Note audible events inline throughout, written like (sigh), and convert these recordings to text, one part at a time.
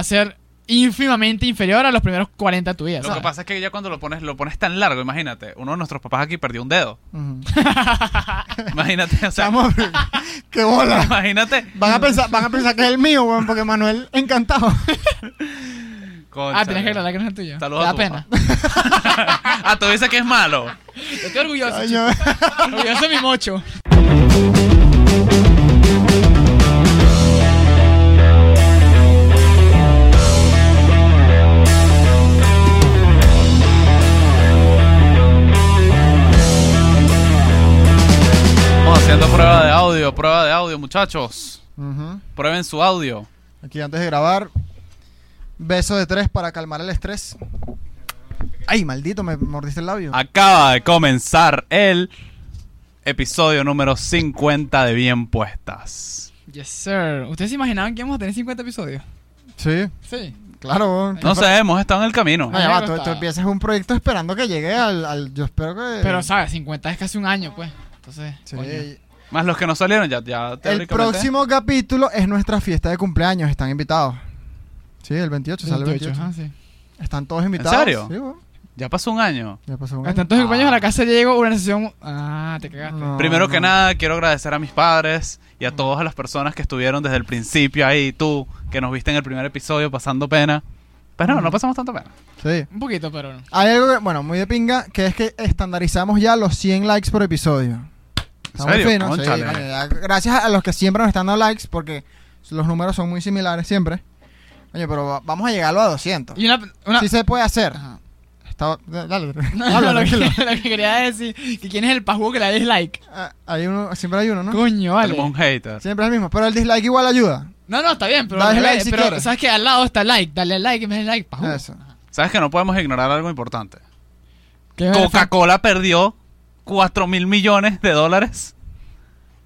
a ser ínfimamente inferior a los primeros 40 de tu vida. Lo que pasa es que ya cuando lo pones, lo pones tan largo, imagínate, uno de nuestros papás aquí perdió un dedo. (laughs) (laughs) Imagínate, o sea, Estamos- (laughs) ¡Qué bola! imagínate. Van a pensar, van a pensar que es el mío, weón, porque Manuel encantado. Concha, Ah, tienes que aclarar que no es el tuyo. Saludos da a tu pena. ah, tú dices que es malo. Yo estoy orgulloso. Orgulloso de mi mocho. Audio, prueba de audio, muchachos. Prueben su audio. Aquí antes de grabar, beso de tres para calmar el estrés. Ay, maldito, me mordiste el labio. Acaba de comenzar el episodio número 50 de Bien Puestas. Yes, sir. ¿Ustedes se imaginaban que íbamos a tener 50 episodios? Sí, Sí. claro. No sé, hemos estado en el camino. No, ya va, tú, tú empiezas un proyecto esperando que llegue al, al- Yo espero que... Pero, ¿sabes? 50 es casi un año, pues. Entonces, Sí. coño. Más los que no salieron, ya, ya El próximo capítulo es nuestra fiesta de cumpleaños. Están invitados. Sí, el 28, sale el 28, 28. ajá, sí. Están todos invitados. serio? Sí. Ya pasó un año. Ya pasó un Hasta año. entonces, compañeros, a la casa llegó una sesión. Ah, te cagaste. No, Primero que no. nada, quiero agradecer a mis padres y a todas las personas que estuvieron desde el principio ahí, tú, que nos viste en el primer episodio pasando pena. Pero no, no pasamos tanta pena. Sí. Un poquito, pero no. Hay algo, que, bueno, muy de pinga, que es que estandarizamos ya los 100 likes por episodio. Está muy serio? fino, sí, Cónchale. gracias a los que siempre nos están dando likes, porque los números son muy similares siempre. Oye, pero va- vamos a llegarlo a 200. Y una. una Sí se puede hacer. Ajá. Está- dale, (laughs) habla, lo, que, tranquilo. (laughs) lo que quería decir que quién es el pajugo que le da dislike. Ah, hay uno, siempre hay uno, ¿no? Coño, vale. Tenemos un hater. Siempre es el mismo, pero el dislike igual ayuda. No, no, está bien, pero, Dale al like si pero quieres. sabes que al lado está like, dale like y me like, pajugo. Eso. ¿Sabes que no podemos ignorar algo importante? ¿Qué Coca-Cola perdió 4 mil millones de dólares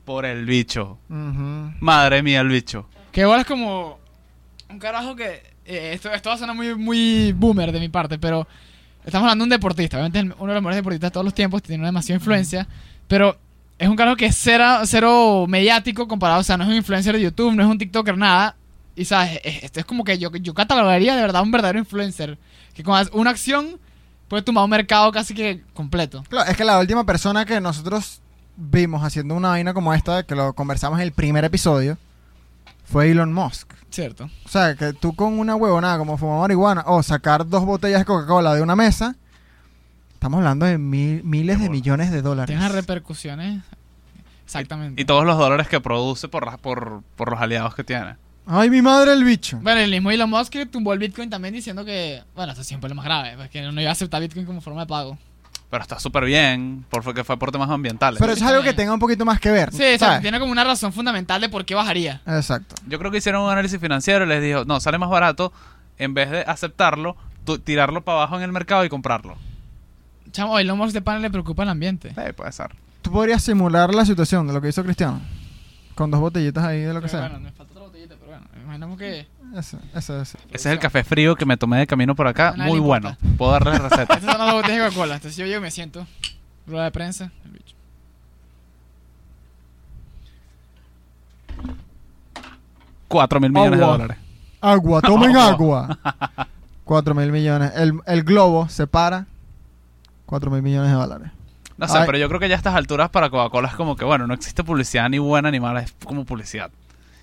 por el bicho. Ujú. Madre mía, el bicho. Que igual es como un carajo que eh, esto, esto va a sonar muy, muy boomer de mi parte, pero estamos hablando de un deportista, obviamente es uno de los mejores deportistas de todos los tiempos, tiene una demasiada influencia, pero es un carajo que es cero, cero mediático comparado, o sea, no es un influencer de YouTube, no es un TikToker, nada. Y sabes, es- esto es como que yo, yo catalogaría de verdad un verdadero influencer, que con una acción puede tomar un mercado casi que completo. Claro, es que la última persona que nosotros vimos haciendo una vaina como esta, que lo conversamos en el primer episodio, fue Elon Musk. Cierto. O sea, que tú con una huevonada como fumar marihuana o sacar dos botellas de Coca-Cola de una mesa, estamos hablando de mil- miles de millones de dólares. Tiene repercusiones. Exactamente. Y todos los dólares que produce por, las- por, por los aliados que tiene. Ay, mi madre el bicho. Bueno, el mismo Elon Musk que tumbó el Bitcoin también diciendo que, bueno, esto siempre es lo más grave, pues que no iba a aceptar Bitcoin como forma de pago. Pero está súper bien, porque fue por temas ambientales. Pero eso es algo que tenga un poquito más que ver. Sí, o sea, ¿sabes? tiene como una razón fundamental de por qué bajaría. Exacto. Yo creo que hicieron un análisis financiero y les dijo, no, sale más barato en vez de aceptarlo, tú- tirarlo para abajo en el mercado y comprarlo. Chamo, Elon Musk de pan le preocupa el ambiente. Eh, puede ser. Tú podrías simular la situación de lo que hizo Cristiano. Con dos botellitas ahí de lo que Pero sea. bueno, me falta otra botellita, pero bueno, imaginamos que... Ese es el café frío que me tomé de camino por acá. Muy bueno. Puedo darle la receta. (laughs) Estas son las botellas de Coca-Cola, entonces yo llego y me siento. Rueda de prensa. el bicho. Cuatro mil millones de dólares. Agua, tomen Oh. (laughs) agua. 4 mil millones. El, el globo se para. 4 mil millones de dólares. No sé, Ay. pero yo creo que ya a estas alturas para Coca-Cola es como que, bueno, no existe publicidad ni buena ni mala, es como publicidad.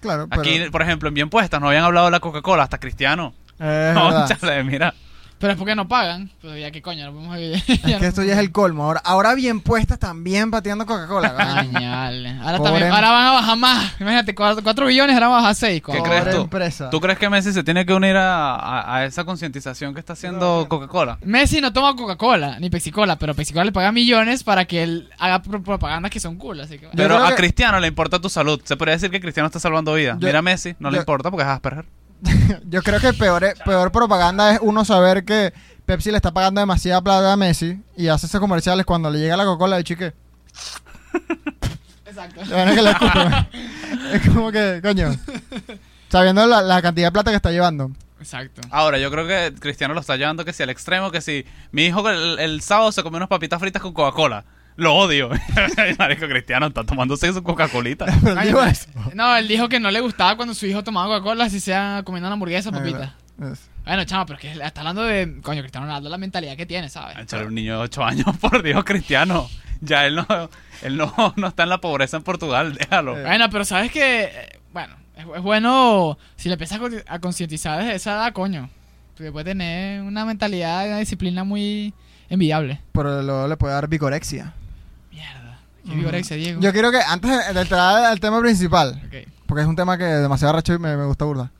Claro, pero. Aquí, por ejemplo, en Bien Puestas no habían hablado de la Coca-Cola, hasta Cristiano. Cónchale, (laughs) mira. Pero es porque no pagan. Pero ya (laughs) que coño, no podemos... Es que esto ya es el colmo. Ahora, ahora bien puestas también pateando Coca-Cola. (laughs) Coño, coño. vale. Ahora, Pobre también, em- ahora van a bajar más. Imagínate, 4 billones, ahora van a bajar 6. ¿Qué crees tú? empresa. ¿Tú crees que Messi se tiene que unir a, a- a esa concientización que está haciendo Coca-Cola? Messi no toma Coca-Cola ni Pepsi-Cola, pero Pepsi-Cola le paga millones para que él haga pro- propagandas que son cool. Así que, Pero a que- Cristiano le importa tu salud. Se podría decir que Cristiano está salvando vidas. Yo- Mira a Messi, no le importa porque es Asperger. (laughs) Yo creo que peor, peor propaganda es uno saber que Pepsi le está pagando demasiada plata a Messi y hace esos comerciales cuando le llega la Coca-Cola de chique. (laughs) Exacto. A que (laughs) es como que, coño. Sabiendo la, la cantidad de plata que está llevando. Exacto. Ahora, yo creo que Cristiano lo está llevando que si al extremo, que si mi hijo el, el sábado se comió unas papitas fritas con Coca-Cola. Lo odio. (laughs) Marico Cristiano está tomándose su Coca-Colita. (laughs) Digo no, él dijo que no le gustaba cuando su hijo tomaba Coca-Cola, si sea comiendo una hamburguesa papita. Bueno, chamo, pero es que está hablando de, coño, Cristiano Ronaldo, la mentalidad que tiene, ¿sabes? Echar un niño de 8 años, (laughs) por Dios, cristiano. Ya él no, él no, no está en la pobreza en Portugal, déjalo. Eh. Bueno, pero sabes que, eh, bueno, es, es bueno si le empiezas a concientizar desde esa edad, coño. Porque puede tener una mentalidad, una disciplina muy envidiable. Pero luego le puede dar vigorexia. Mierda. Qué vigorexia, Diego. Yo quiero que, antes de entrar al tema principal, porque es un tema que demasiado arrecho y me, me gusta burda.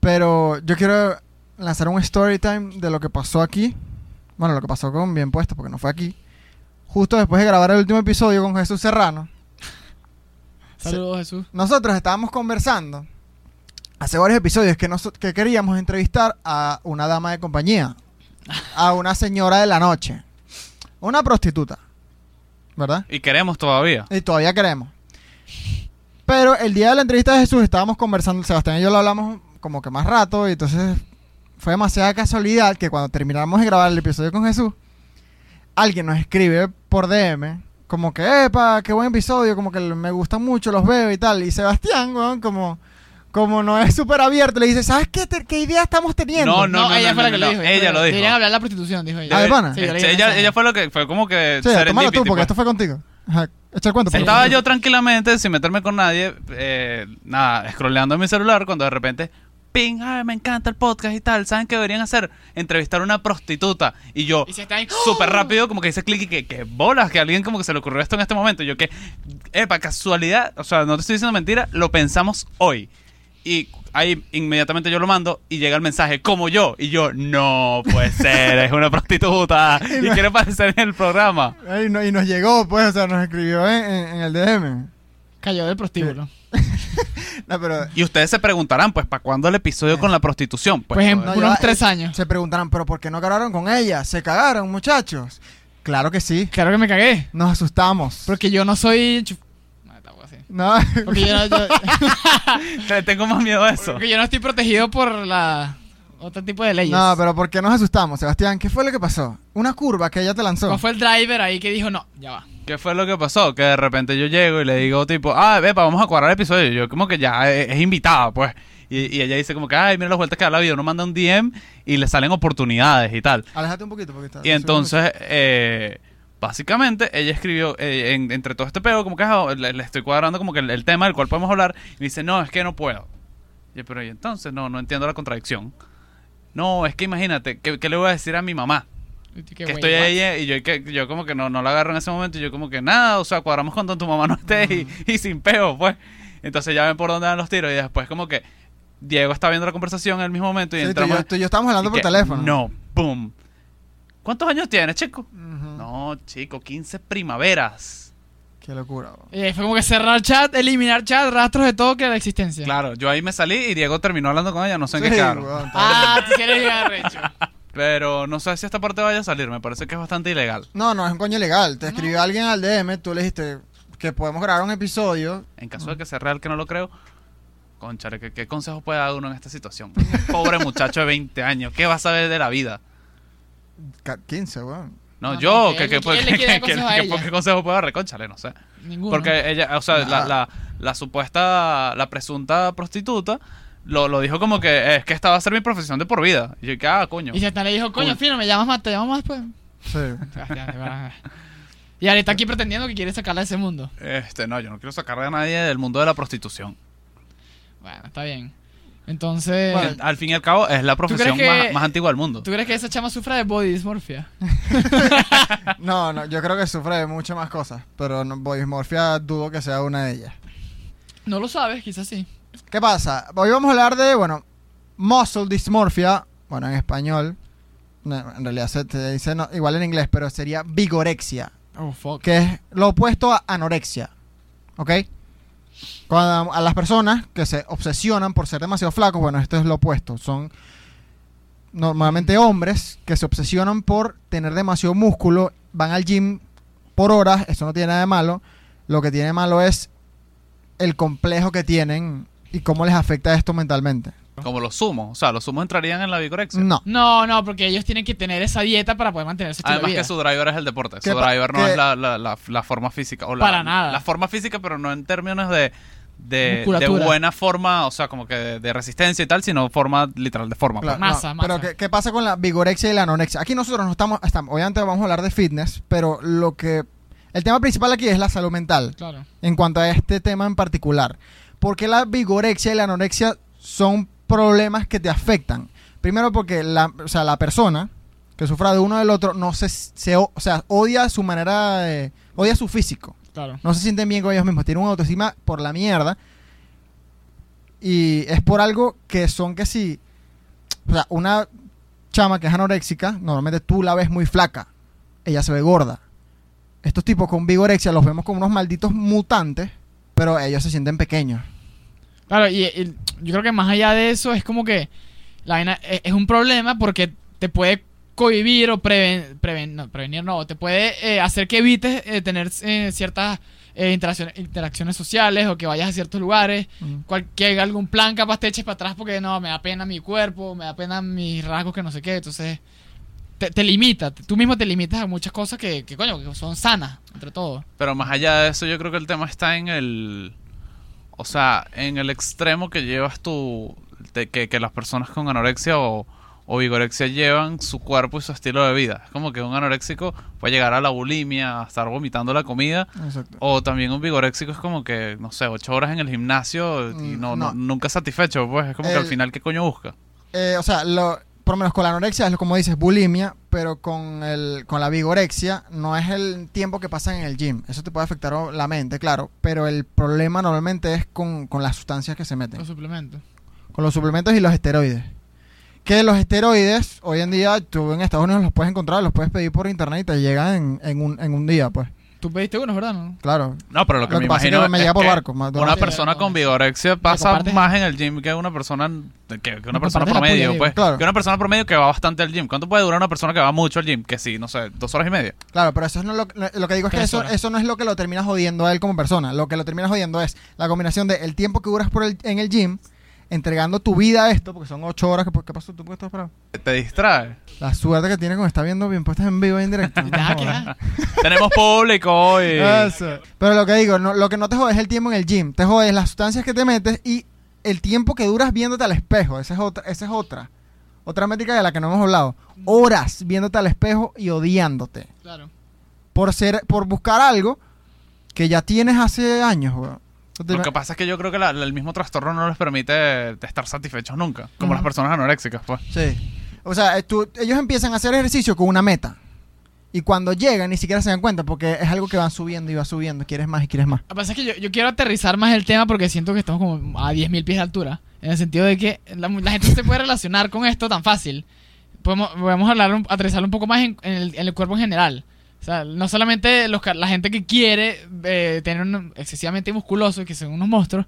Pero yo quiero lanzar un story time de lo que pasó aquí. Bueno, lo que pasó con Bien Puesto, porque no fue aquí. Justo después de grabar el último episodio con Jesús Serrano. (laughs) Saludos, Jesús. Nosotros estábamos conversando hace varios episodios que, nos, que queríamos entrevistar a una dama de compañía, a una señora de la noche, una prostituta, ¿verdad? Y queremos todavía. Y todavía queremos. Pero el día de la entrevista de Jesús estábamos conversando, Sebastián y yo lo hablamos como que más rato, y entonces fue demasiada casualidad que cuando terminamos de grabar el episodio con Jesús, alguien nos escribe por DM, como que, epa, qué buen episodio, como que me gustan mucho, los veo y tal. Y Sebastián, weón, como, como no es súper abierto, le dice, ¿sabes qué, te- qué idea estamos teniendo? No, no, no, ella no, fue la que no, lo dijo. ella lo dijo. Deberían hablar de la prostitución, dijo ella. Ah, de pana. Sí, yo leí el ella, fue lo que fue como que Sí, tómalo serendipity, tú, porque pues. esto fue contigo. Ajá, echa el cuento. por Estaba favor. yo tranquilamente, sin meterme con nadie, eh, nada, scrolleando en mi celular, cuando de repente, ping, ay, me encanta el podcast y tal, ¿saben qué deberían hacer? Entrevistar a una prostituta. Y yo, Y se está ahí. súper rápido, como que hice clic y que, que bolas, que a alguien como que se le ocurrió esto en este momento. Y yo que, epa, casualidad, o sea, no te estoy diciendo mentira, lo pensamos hoy. Y ahí inmediatamente yo lo mando y llega el mensaje, como yo. Y yo, no puede ser, es una (laughs) prostituta y quiere aparecer en el programa. Y, no- y nos llegó, pues, o sea, nos escribió en, en- en el DM. Cayó del prostíbulo. (laughs) No, pero Y ustedes se preguntarán, pues, ¿para cuándo el episodio con la prostitución? Pues en No, unos tres eh, años. Se preguntarán, ¿pero por qué no grabaron con ella? ¿Se cagaron, muchachos? Claro que sí. Claro que me cagué. Nos asustamos. Porque yo no soy. No, Porque yo no, yo- (laughs) Le tengo más miedo a eso. porque yo no estoy protegido por la otro tipo de leyes. no, pero ¿por qué nos asustamos, Sebastián? ¿Qué fue lo que pasó? Una curva que ella te lanzó. ¿Cuál fue el driver ahí que dijo no? Ya va. ¿Qué fue lo que pasó? Que de repente yo llego y le digo, tipo, ah, vepa, vamos a cuadrar el episodio. Y yo, como que ya es, es invitada, pues. Y, y ella dice, como que, ay, mira las vueltas que da la vida. Uno manda un DM y le salen oportunidades y tal. Aléjate un poquito porque está. Y entonces, eh, básicamente, ella escribió, eh, en- entre todo este pego, como que ah, le, le estoy cuadrando como que el, el tema del cual podemos hablar. Y me dice, no, es que no puedo. Y yo, pero ¿y entonces? No, no entiendo la contradicción. No, es que imagínate, ¿qué, qué le voy a decir a mi mamá? Que estoy ahí eh, y yo, que, yo como que no, no la agarro en ese momento y yo como que nada, o sea, cuadramos cuando tu mamá no esté y, (laughs) y sin peo, pues. Entonces ya ven por dónde dan los tiros y después como que Diego está viendo la conversación en el mismo momento y Sí, tú, y entramos... yo, tú y yo estábamos hablando por que, teléfono. No, boom. ¿Cuántos años tienes, chico? Ujú. No, chico, 15 primaveras. Qué locura. bro. Y ahí fue como que cerrar chat, eliminar chat, rastros de todo que la existencia. Claro, yo ahí me salí y Diego terminó hablando con ella, no sé en Sí, qué quedaron. Ah, tú sí eres bien arrecho. (laughs) Pero no sé si esta parte vaya a salir, me parece que es bastante ilegal. No, no, es un coño ilegal. Te escribió alguien al DM, tú le dijiste que podemos grabar un episodio. En caso de que sea real, que no lo creo, conchale, ¿qué, qué consejo puede dar uno en esta situación? Pobre muchacho de 20 años, ¿qué va a saber de la vida? Ca- 15, weón. No, No, yo, que, que. (laughs) ¿qué consejo puedo dar? Reconchale, no sé. Ninguno. Porque ella, o sea, la, la, la supuesta, la presunta prostituta lo, lo dijo como que es que esta va a ser mi profesión de por vida. Y yo, que ah, coño. Y Sebastián le dijo, coño, fino, me llamas más, te llamo más, pues. Sí. (laughs) Y ahora está aquí pretendiendo que quiere sacarla de ese mundo. Este, no, yo no quiero sacar a nadie del mundo de la prostitución. Bueno, está bien. Entonces, Bueno, Al fin y al cabo, es la profesión que- más, más antigua del mundo. ¿tú crees que esa chama sufra de body dysmorphia? (laughs) No, no, yo creo que sufre de muchas más cosas. Pero no, Boismorfia dudo que sea una de ellas. No lo sabes, quizás sí. ¿Qué pasa? Hoy vamos a hablar de, bueno, muscle dysmorphia. Bueno, en español. no, en realidad se te dice no, igual en inglés, pero sería vigorexia. Oh, fuck. Que es lo opuesto a anorexia. ¿Ok? Cuando a las personas que se obsesionan por ser demasiado flacos, bueno, esto es lo opuesto. Son normalmente hombres que se obsesionan por tener demasiado músculo, van al gym por horas, eso no tiene nada de malo. Lo que tiene malo es el complejo que tienen y cómo les afecta esto mentalmente. Como los sumos. O sea, los sumos entrarían en la vigorexia. No. No, no, porque ellos tienen que tener esa dieta para poder mantener ese estilo Además de vida. que su driver es el deporte. Su ¿Qué pa- driver no es la, la, la, la forma física. O la, Para nada. La forma física, pero no en términos de, de, de buena forma, o sea, como que de, de resistencia y tal, sino forma literal de forma. Claro, pues. Masa, no, Pero masa. ¿qué, qué pasa con la vigorexia y la anorexia? Aquí nosotros no estamos, estamos, obviamente vamos a hablar de fitness, pero lo que el tema principal aquí es la salud mental Claro. en cuanto a este tema en particular. Porque la vigorexia y la anorexia son problemas que te afectan. Primero porque la, o sea, la persona que sufra de uno del otro no se, se o sea, odia su manera de, odia su físico. Claro. No se sienten bien con ellos mismos. Tienen una autoestima por la mierda. Y es por algo que son que si. O sea, una chama que es anoréxica, normalmente tú la ves muy flaca. Ella se ve gorda. Estos tipos con vigorexia los vemos como unos malditos mutantes, pero ellos se sienten pequeños. Claro, y, y yo creo que más allá de eso es como que la vaina es, es un problema porque te puede cohibir o preven, preven- no, prevenir, no, te puede eh, hacer que evites eh, tener eh, ciertas eh, interacciones, interacciones sociales o que vayas a ciertos lugares, cual- que haya algún plan capaz te eches para atrás porque no, me da pena mi cuerpo, me da pena mis rasgos que no sé qué, entonces te, te limita, tú mismo te limitas a muchas cosas que, que coño, que son sanas, entre todo. Pero más allá de eso, yo creo que el tema está en el. O sea, en el extremo que llevas tú. de que, que las personas con anorexia o, o vigorexia llevan su cuerpo y su estilo de vida. Es como que un anoréxico puede llegar a la bulimia, a estar vomitando la comida. Exacto. O también un vigoréxico es como que, no sé, ocho horas en el gimnasio y Mm, no, no. no- nunca satisfecho. Pues es como que al El- final, ¿qué coño busca? Eh, o sea, lo, por lo menos con la anorexia es como dices, bulimia, pero con, el, con la vigorexia no es el tiempo que pasan en el gym. Eso te puede afectar la mente, claro, pero el problema normalmente es con, con las sustancias que se meten. Los suplementos. con los suplementos y los esteroides. Que los esteroides, hoy en día, tú en Estados Unidos los puedes encontrar, los puedes pedir por internet y te llegan en, en un, en un día, pues. Tú pediste unos, ¿verdad? No? Claro. No, pero lo que Lo me que pasa es imagino que me es llega por que barco, más Una persona con vigorexia pasa compartes- más en el gym que una persona que, que una No persona promedio, puya, pues. Claro. Que una persona promedio que va bastante al gym. ¿Cuánto puede durar una persona que va mucho al gym? Que sí, no sé, dos horas y media. Claro, pero eso no es lo, lo que digo es que eso, horas. eso no es lo que lo termina jodiendo a él como persona. Lo que lo termina jodiendo es la combinación de el tiempo que duras por el, en el gym, entregando tu vida a esto, porque son ocho horas. que ¿Qué pasó? ¿Tú por qué estás parado? Te distrae. La suerte que tiene con estar viendo bien puestas en vivo e en directo. (laughs) Ya. (laughs) Tenemos público hoy. Eso. Pero lo que digo, no- lo que no te jode es el tiempo en el gym. Te jode las sustancias que te metes y el tiempo que duras viéndote al espejo. Esa es otra, esa es otra. Otra métrica de la que no hemos hablado. Horas viéndote al espejo y odiándote. Claro. Por ser, por buscar algo que ya tienes hace años, weón. Lo que pasa es que yo creo que la- la- el mismo trastorno no les permite estar satisfechos nunca. Como las personas anoréxicas, pues. Sí. O sea, eh, tú- ellos empiezan a hacer ejercicio con una meta. Y cuando llegan ni siquiera se dan cuenta porque es algo que van subiendo y va subiendo. Quieres más y quieres más. Lo que pasa es que yo, yo quiero aterrizar más el tema porque siento que estamos como a 10.000 pies de altura. En el sentido de que la, la gente no se puede relacionar con esto tan fácil. Podemos, podemos hablar, aterrizarlo un poco más en, en el, en el cuerpo en general. O sea, no solamente los, la gente que quiere eh, tener un excesivamente musculoso y que son unos monstruos,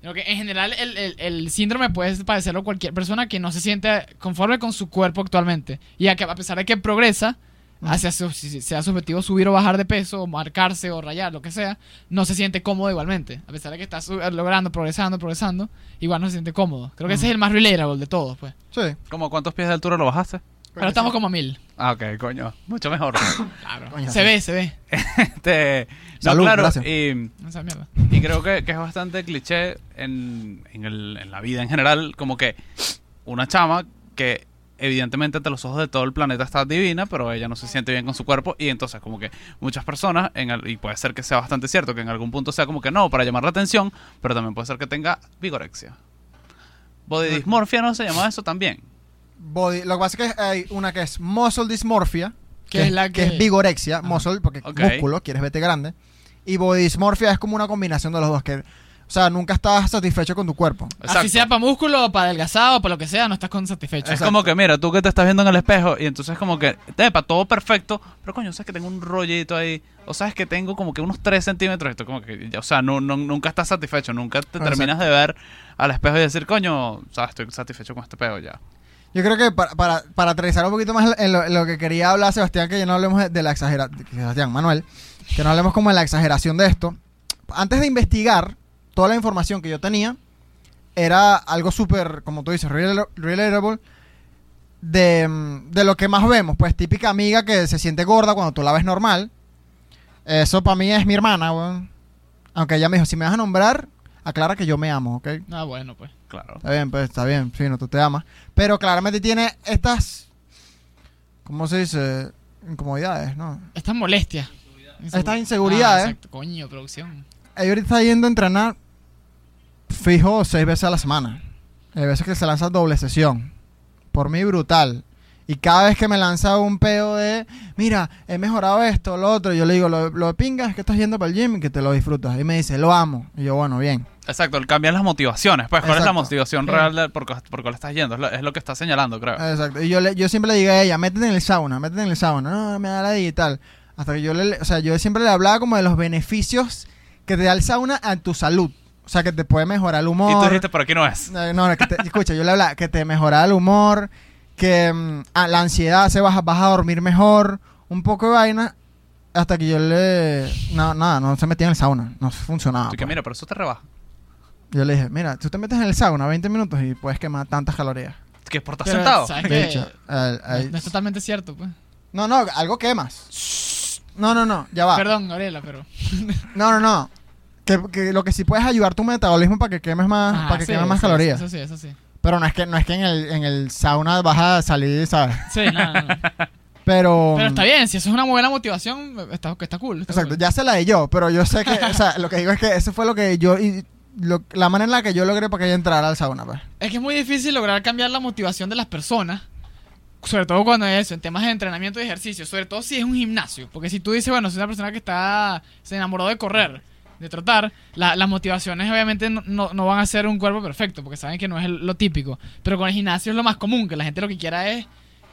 sino que en general el, el- el síndrome puede padecerlo cualquier persona que no se siente conforme con su cuerpo actualmente. Y a, que, a pesar de que progresa, hacia su, si sea su objetivo subir o bajar de peso, o marcarse o rayar, lo que sea, no se siente cómodo igualmente. A pesar de que está su- logrando, progresando, progresando, igual no se siente cómodo. Creo que ese es el más relatable de todos, pues. Sí. ¿Cómo cuántos pies de altura lo bajaste? Ahora estamos como a mil. Ah, ok, coño. Mucho mejor. (coughs) Claro. Coño, se sí. ve, se ve. Este, no, Salud, claro. gracias. Y, Esa mierda. y creo que, que es bastante cliché en, en, el- en la vida en general. Como que una chama que evidentemente ante los ojos de todo el planeta está divina, pero ella no se siente bien con su cuerpo. Y entonces como que muchas personas, en el- y puede ser que sea bastante cierto, que en algún punto sea como que no, para llamar la atención, pero también puede ser que tenga vigorexia. Body dysmorphia no se llama eso también. Body, lo que pasa es que hay una que es muscle dysmorphia, Que es la que que- es vigorexia, muscle, porque Ok. músculo, quieres verte grande. Y body dysmorphia es como una combinación de los dos, que, o sea, nunca estás satisfecho con tu cuerpo. Exacto. Así sea para músculo, para adelgazado, para lo que sea, no estás con satisfecho. Es Exacto. como que, mira, tú que te estás viendo en el espejo y entonces como que, para todo perfecto, pero coño, sabes que tengo un rollito ahí, o sabes que tengo como que unos 3 centímetros, esto como que, ya, o sea, no, no- nunca estás satisfecho, nunca te Exacto. terminas de ver al espejo y decir, coño, sabes, estoy satisfecho con este pedo ya. Yo creo que para, para, para aterrizar un poquito más en lo, en lo que quería hablar Sebastián, que ya no hablemos de la exageración, Sebastián, Manuel, que no hablemos como de la exageración de esto. Antes de investigar, toda la información que yo tenía era algo súper, como tú dices, rela- relatable, de, de lo que más vemos. Pues típica amiga que se siente gorda cuando tú la ves normal. Eso para mí es mi hermana, weón. Aunque ella me dijo, si me vas a nombrar aclara que yo me amo, ¿ok? Ah, bueno, pues. Claro. Está bien, pues está bien, fino, tú te amas. Pero claramente tiene estas, ¿cómo se dice? Incomodidades, ¿no? Estas molestias. Estas inseguridades. Ah, exacto. Coño, producción. Ella ahorita está yendo a entrenar fijo seis veces a la semana. Hay veces que se lanza doble sesión. Por mí brutal. Y cada vez que me lanza un peo de, mira, he mejorado esto, lo otro, yo le digo, lo, lo de pinga es que estás yendo para el gym y que te lo disfrutas. Y me dice, lo amo. Y yo, bueno, bien. Exacto, el cambiar las motivaciones. Pues, ¿cuál es la motivación real de por, por cuál estás yendo? Es lo, es lo que está señalando, creo. Exacto. Y yo, le, yo siempre le digo a ella, métete en el sauna, métete en el sauna. No, me da la digital. Hasta que yo le, o sea, yo siempre le hablaba como de los beneficios que te da el sauna a tu salud. O sea, que te puede mejorar el humor. y tú dijiste, por aquí no es. No, no, que te- escucha, yo le hablaba que te mejora el humor, que mm, ah, la ansiedad se baja, vas a dormir mejor, un poco de vaina, hasta que yo le... No, nada, no se metía en el sauna, no funcionaba. Así que pues. mira, pero eso te rebaja. Yo le dije, mira, tú te metes en el sauna 20 minutos y puedes quemar tantas calorías. Que es por estar Pero, sentado. ¿sabes De qué? hecho, al- al- No es totalmente cierto, pues. no, no, algo quemas. No, no, no, ya va. Perdón, Gabriela, pero. (laughs) No, no, no. Que, que lo que sí puedes ayudar tu metabolismo para que quemes más, Ajá, para que sí, quemes más sí, calorías. Eso sí, eso sí. Pero no es que no es que en el, en el sauna vas a salir, ¿sabes? Sí, no, no, no. (laughs) Pero Pero está bien, si eso es una buena motivación, está, está cool. está Exacto, cool. ya se la di yo, pero yo sé que, o sea, lo que digo es que eso fue lo que yo, y lo- la manera en la que yo logré para que ella entrara al sauna, pues. Es que es muy difícil lograr cambiar la motivación de las personas. Sobre todo cuando es eso, en temas de entrenamiento y ejercicio. Sobre todo si es un gimnasio. Porque si tú dices, bueno, soy una persona que está se enamoró de correr, de trotar, la- las motivaciones obviamente no, no- no van a ser un cuerpo perfecto, porque saben que no es el- lo típico. Pero con el gimnasio es lo más común, que la gente lo que quiera es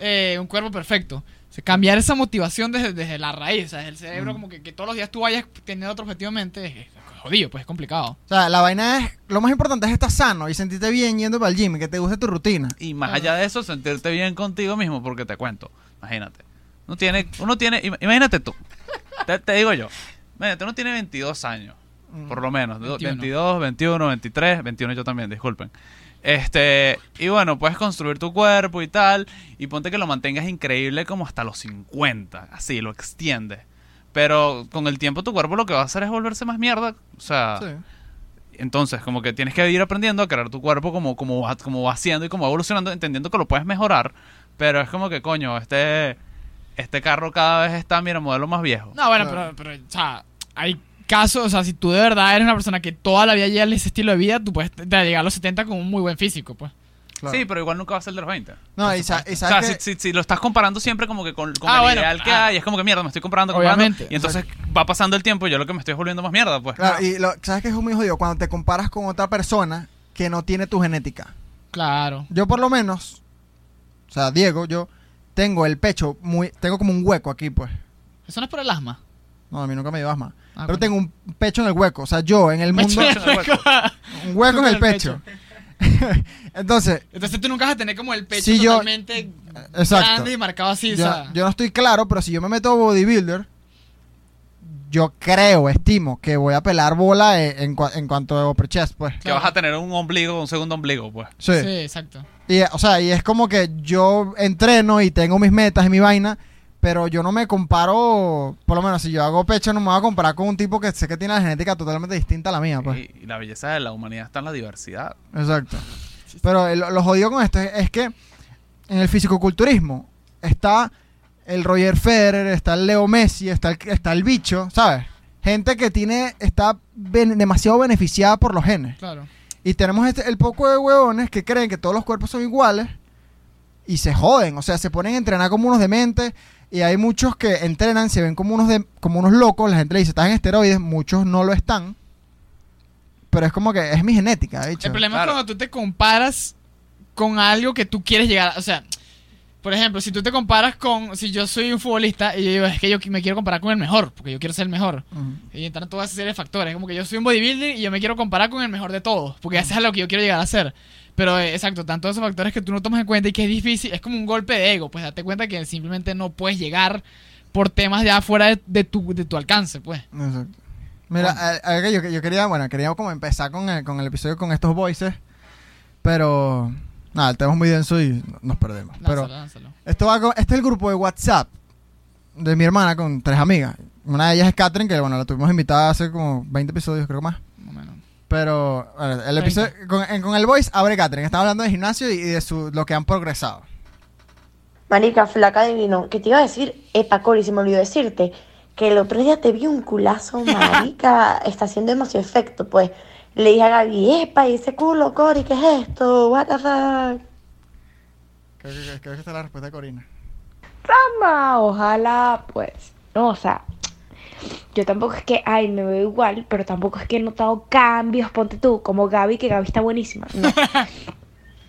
eh, un cuerpo perfecto. O sea, cambiar esa motivación desde, desde la raíz, o sea, desde el cerebro, Mm. como que, que todos los días tú vayas teniendo otro objetivo en mente, es jodido, pues es complicado. O sea, la vaina es, lo más importante es estar sano y sentirte bien yendo para el gym, que te guste tu rutina. Y más allá de eso, sentirte bien contigo mismo, porque te cuento. Imagínate. Uno tiene, uno tiene, im- imagínate tú. Te, te digo yo. Imagínate, uno tiene 22 años, por lo menos. 21. 22, 21, 23, 21 yo también, disculpen. Este, y bueno, puedes construir tu cuerpo y tal, y ponte que lo mantengas increíble como hasta los 50, así, lo extiendes. Pero con el tiempo tu cuerpo lo que va a hacer es volverse más mierda. O sea, Sí. entonces, como que tienes que ir aprendiendo a crear tu cuerpo como, como, va, como va haciendo y como va evolucionando, entendiendo que lo puedes mejorar. Pero es como que, coño, este, este carro cada vez está, mira, modelo más viejo. No, bueno, Claro. pero, pero, o sea, hay casos, o sea, si tú de verdad eres una persona que toda la vida llevas ese estilo de vida, tú puedes de llegar a los 70 con un muy buen físico, pues. Claro. Sí, pero igual nunca va a ser de los 20. No, y, sa- y O sabes sea, que- si, si- si lo estás comparando siempre como que con, con Ah, el bueno, ideal que ah. hay, es como que mierda, me estoy comparando, comparando Obviamente, y entonces va pasando el tiempo y yo lo que me estoy volviendo más mierda, pues. claro, y lo, sabes que es muy jodido cuando te comparas con otra persona que no tiene tu genética. Claro. Yo por lo menos, o sea, Diego, yo tengo el pecho muy, tengo como un hueco aquí, pues. Eso no es por el asma. No, a mí nunca me dio asma. Ah, pero coño. tengo un pecho en el hueco. O sea, yo en el mundo. Pecho en el hueco. (laughs) Un hueco en el en el pecho. (laughs) Entonces, Entonces tú nunca vas a tener como el pecho totalmente exacto. grande y marcado así, o yo, sea. yo no estoy claro, pero si yo me meto a bodybuilder, yo creo, estimo que voy a pelar bola en, en cua- en cuanto a upper chest, pues. Que vas a tener un ombligo, un segundo ombligo, pues. Sí. Sí, exacto. Y, o sea, y es como que yo entreno y tengo mis metas y mi vaina, pero yo no me comparo, por lo menos si yo hago pecho, no me voy a comparar con un tipo que sé que tiene la genética totalmente distinta a la mía, pues. Y, y la belleza de la humanidad está en la diversidad. Exacto. Pero el- lo jodido con esto es, es que en el fisicoculturismo está el Roger Federer, está el Leo Messi, está el, está el bicho, ¿sabes? Gente que tiene está ben- demasiado beneficiada por los genes. Claro. Y tenemos este, el poco de huevones que creen que todos los cuerpos son iguales y se joden, o sea, se ponen a entrenar como unos dementes y hay muchos que entrenan, se ven como unos de, como unos locos, la gente le dice, estás en esteroides, muchos no lo están. Pero es como que es mi genética, de hecho. El problema Claro. es cuando tú te comparas con algo que tú quieres llegar a... O sea, por ejemplo, si tú te comparas con... Si yo soy un futbolista y yo digo, es que yo me quiero comparar con el mejor, porque yo quiero ser el mejor. Ujú. Y entran toda esa serie de factores. Como que yo soy un bodybuilder y yo me quiero comparar con el mejor de todos. Porque eso es a lo que yo quiero llegar a ser. Pero eh, exacto, tanto esos factores que tú no tomas en cuenta y que es difícil. Es como un golpe de ego. Pues date cuenta que simplemente no puedes llegar por temas ya fuera de, de tu, de tu alcance, pues. Exacto. Mira, a- a- yo, yo quería, bueno, quería como empezar con el, con el episodio con estos voices, pero nada, el tema es muy denso y nos perdemos. Pero Lánzalo, lánzalo. esto va con- este es el grupo de WhatsApp de mi hermana con tres amigas. Una de ellas es Catherine, que bueno, la tuvimos invitada hace como 20 episodios, creo que más. Más o menos. Pero bueno, el episodio, con, en- con el voice abre Catherine. Estaba hablando de gimnasio y, y de su, lo que han progresado. Marica, flaca divino, que te iba a decir, epa, Cori, se me olvidó decirte, que el otro día te vi un culazo, (laughs) marica, está haciendo demasiado efecto, pues. Le dije a Gaby, epa, y ese culo, Cori, ¿qué es esto? What the fuck? Creo que, creo que esta es la respuesta de Corina. Rama, ojalá, pues. No, o sea, yo tampoco es que, ay, me veo igual, pero tampoco es que he notado cambios, ponte tú, como Gaby, que Gaby está buenísima. No. (laughs)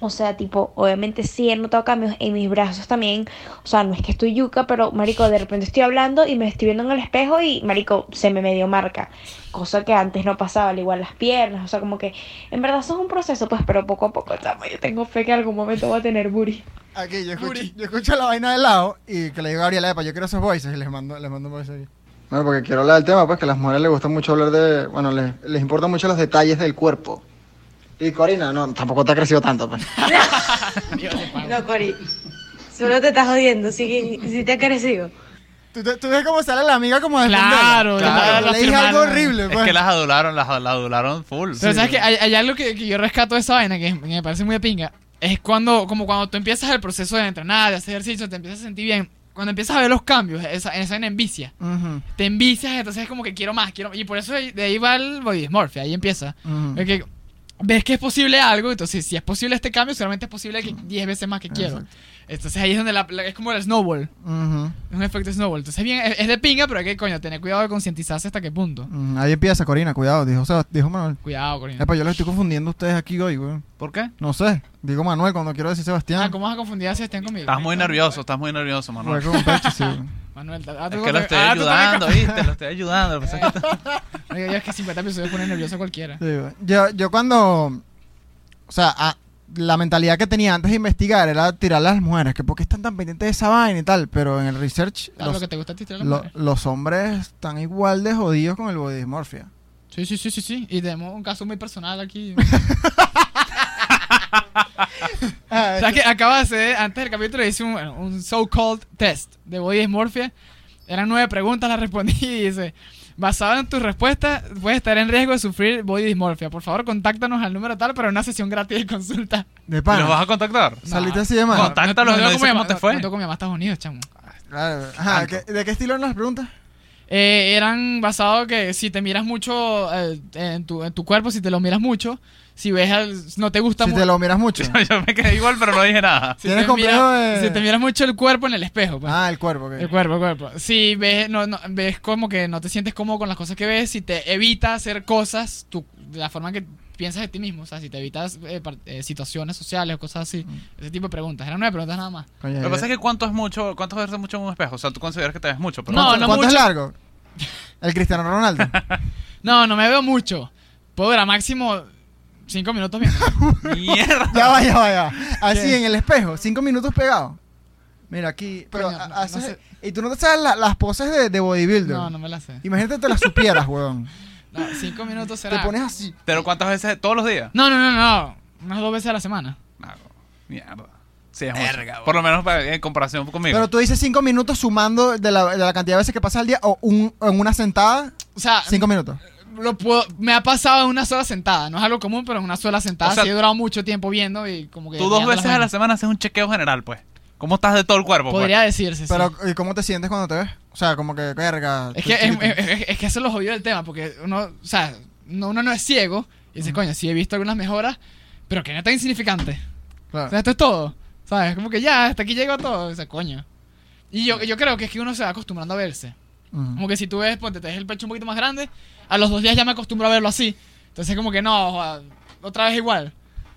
O sea, tipo, obviamente sí he notado cambios en mis brazos también. O sea, no es que estoy yuca, pero, marico, de repente estoy hablando y me estoy viendo en el espejo y, marico, se me medio marca. Cosa que antes no pasaba, al igual las piernas. O sea, como que, en verdad, eso es un proceso, pues, pero poco a poco, chamo, yo tengo fe que en algún momento voy a tener booty. Aquí, yo escucho, yo escucho la vaina de lado y que le digo a Gabriela, epa, yo quiero esos voices y les mando, les mando un voice aquí. Bueno, porque quiero hablar del tema, pues que a las mujeres les gusta mucho hablar de, bueno, les, les importan mucho los detalles del cuerpo. Y Corina, no, tampoco te ha crecido tanto, pues. (laughs) No, Cori, solo te estás jodiendo, sí, sí te ha crecido. ¿Tú, tú- ves cómo sale la amiga como? Claro, claro, le dije algo horrible, Es pues. que las adularon, las, las adularon full. Pero Sí, sabes que hay, hay algo que, que yo rescato de esa vaina que me parece muy de pinga. Es cuando, como cuando tú empiezas el proceso de entrenar, de hacer ejercicio, te empiezas a sentir bien. Cuando empiezas a ver los cambios, esa, esa vaina envicia. Te envicias, entonces es como que quiero más, quiero Y por eso de ahí va el body dysmorphia, ahí empieza. Es que ves que es posible algo, entonces si es posible este cambio, seguramente es posible que 10 veces más que quiero. Exacto. Entonces ahí es donde la, la- es como el snowball, es un efecto snowball. Entonces bien, es, es de pinga, pero hay que, coño, tener cuidado de concientizarse hasta qué punto. Ahí empieza, Corina, cuidado, dijo, Sebas- dijo Manuel. Cuidado, Corina. Epa, yo los estoy confundiendo a ustedes aquí hoy, güey. ¿Por qué? No sé, digo Manuel cuando quiero decir Sebastián. Ah, ¿cómo vas a confundir a Sebastián conmigo? Estás muy nervioso, estás muy nervioso, Manuel. con pecho, sí. (laughs) Manuel, ah, Es que lo estoy ah, ayudando, ¿viste? Lo estoy ayudando. Lo que pasa es que- Oiga, (laughs) ya es que 50 episodios pone nervioso a cualquiera. Sí, yo, yo cuando. O sea, a- la mentalidad que tenía antes de investigar era tirarle a las mujeres, que por qué están tan pendientes de esa vaina y tal. Pero en el research, Ah, los, lo que te gusta a ti, te lo los hombres están igual de jodidos con el body dysmorphia. Sí, sí, sí, sí, sí. Y tenemos un caso muy personal aquí. (laughs) Ah, ¿Sabes que Acaba de hacer, antes del capítulo hice un, bueno, un so-called test de body dysmorphia. Eran nueve preguntas, las respondí y dice... Basado en tus respuestas, puedes estar en riesgo de sufrir body dysmorphia. Por favor, contáctanos al número tal para una sesión gratis de consulta. de ¿Y pana. ¿Los vas a contactar? Saliste así de mal. Contáctalos nos cómo dices llamar- cómo te fue. No cómo llamar a Estados Unidos, chamo. Claro. Ajá, ¿qué- ¿De qué estilo eran las preguntas? Eh, eran basados que si te miras mucho eh, en, tu, en tu cuerpo, si te lo miras mucho, si ves al, no te gusta Si mu- te lo miras mucho. (laughs) Yo me quedé igual, pero no dije nada. (laughs) si ¿Tienes te complejo miras- de- si te miras mucho el cuerpo en el espejo, pues. Ah, el cuerpo, ok. El cuerpo, el cuerpo. Si ves, no, no, ves como que no te sientes cómodo con las cosas que ves, si te evita hacer cosas, tu, de la forma que piensas de ti mismo, o sea, si te evitas eh, par- eh, situaciones sociales o cosas así, ese tipo de preguntas. Eran nueve preguntas nada más. Lo que pasa es que cuánto es mucho, cuánto es mucho en un espejo. O sea, tú consideras que te ves mucho, pero No, ¿Cuánto, no cuánto es mucho. largo? (laughs) El Cristiano Ronaldo. No, no me veo mucho. Puedo durar máximo cinco minutos viendo. (laughs) mierda. ya va, ya va, ya. va. Así ¿Qué? en el espejo, cinco minutos pegado. Mira aquí. Pero Coño, no- haces- no sé. Y tú no te sabes la- las poses de, de bodybuilder. No, no me la sé. Imagínate te las supieras, (laughs) weón. No, cinco minutos Te será. pones así. Pero ¿cuántas veces? ¿Todos los días? No, no, no, no. Unas dos veces a la semana. No, mierda. Sí, es mucho. Por lo menos para- en comparación conmigo. Pero tú dices cinco minutos sumando de la, de la cantidad de veces que pasa al día o un, en una sentada, O sea, cinco minutos. Lo puedo, me ha pasado en una sola sentada. No es algo común, pero en una sola sentada O sea, sí he durado mucho tiempo viendo y como que. Tú dos veces a la semana haces un chequeo general, pues. ¿Cómo estás de todo el cuerpo? pues? Podría decirse, sí. Pero, ¿y cómo te sientes cuando te ves? O sea, como que, verga. Es que, es, que eso es lo jodido del tema, porque uno, o sea, no- uno no es ciego y dice, coño, sí he visto algunas mejoras, pero que no es tan insignificante. Claro. O sea, esto es todo. ¿Sabes? Como que ya, hasta aquí llegó todo. O sea, coño. Y yo, yo creo que es que uno se va acostumbrando a verse. Como que si tú ves, ponte, te ves el pecho un poquito más grande, a los dos días ya me acostumbro a verlo así. Entonces, como que no, otra vez igual.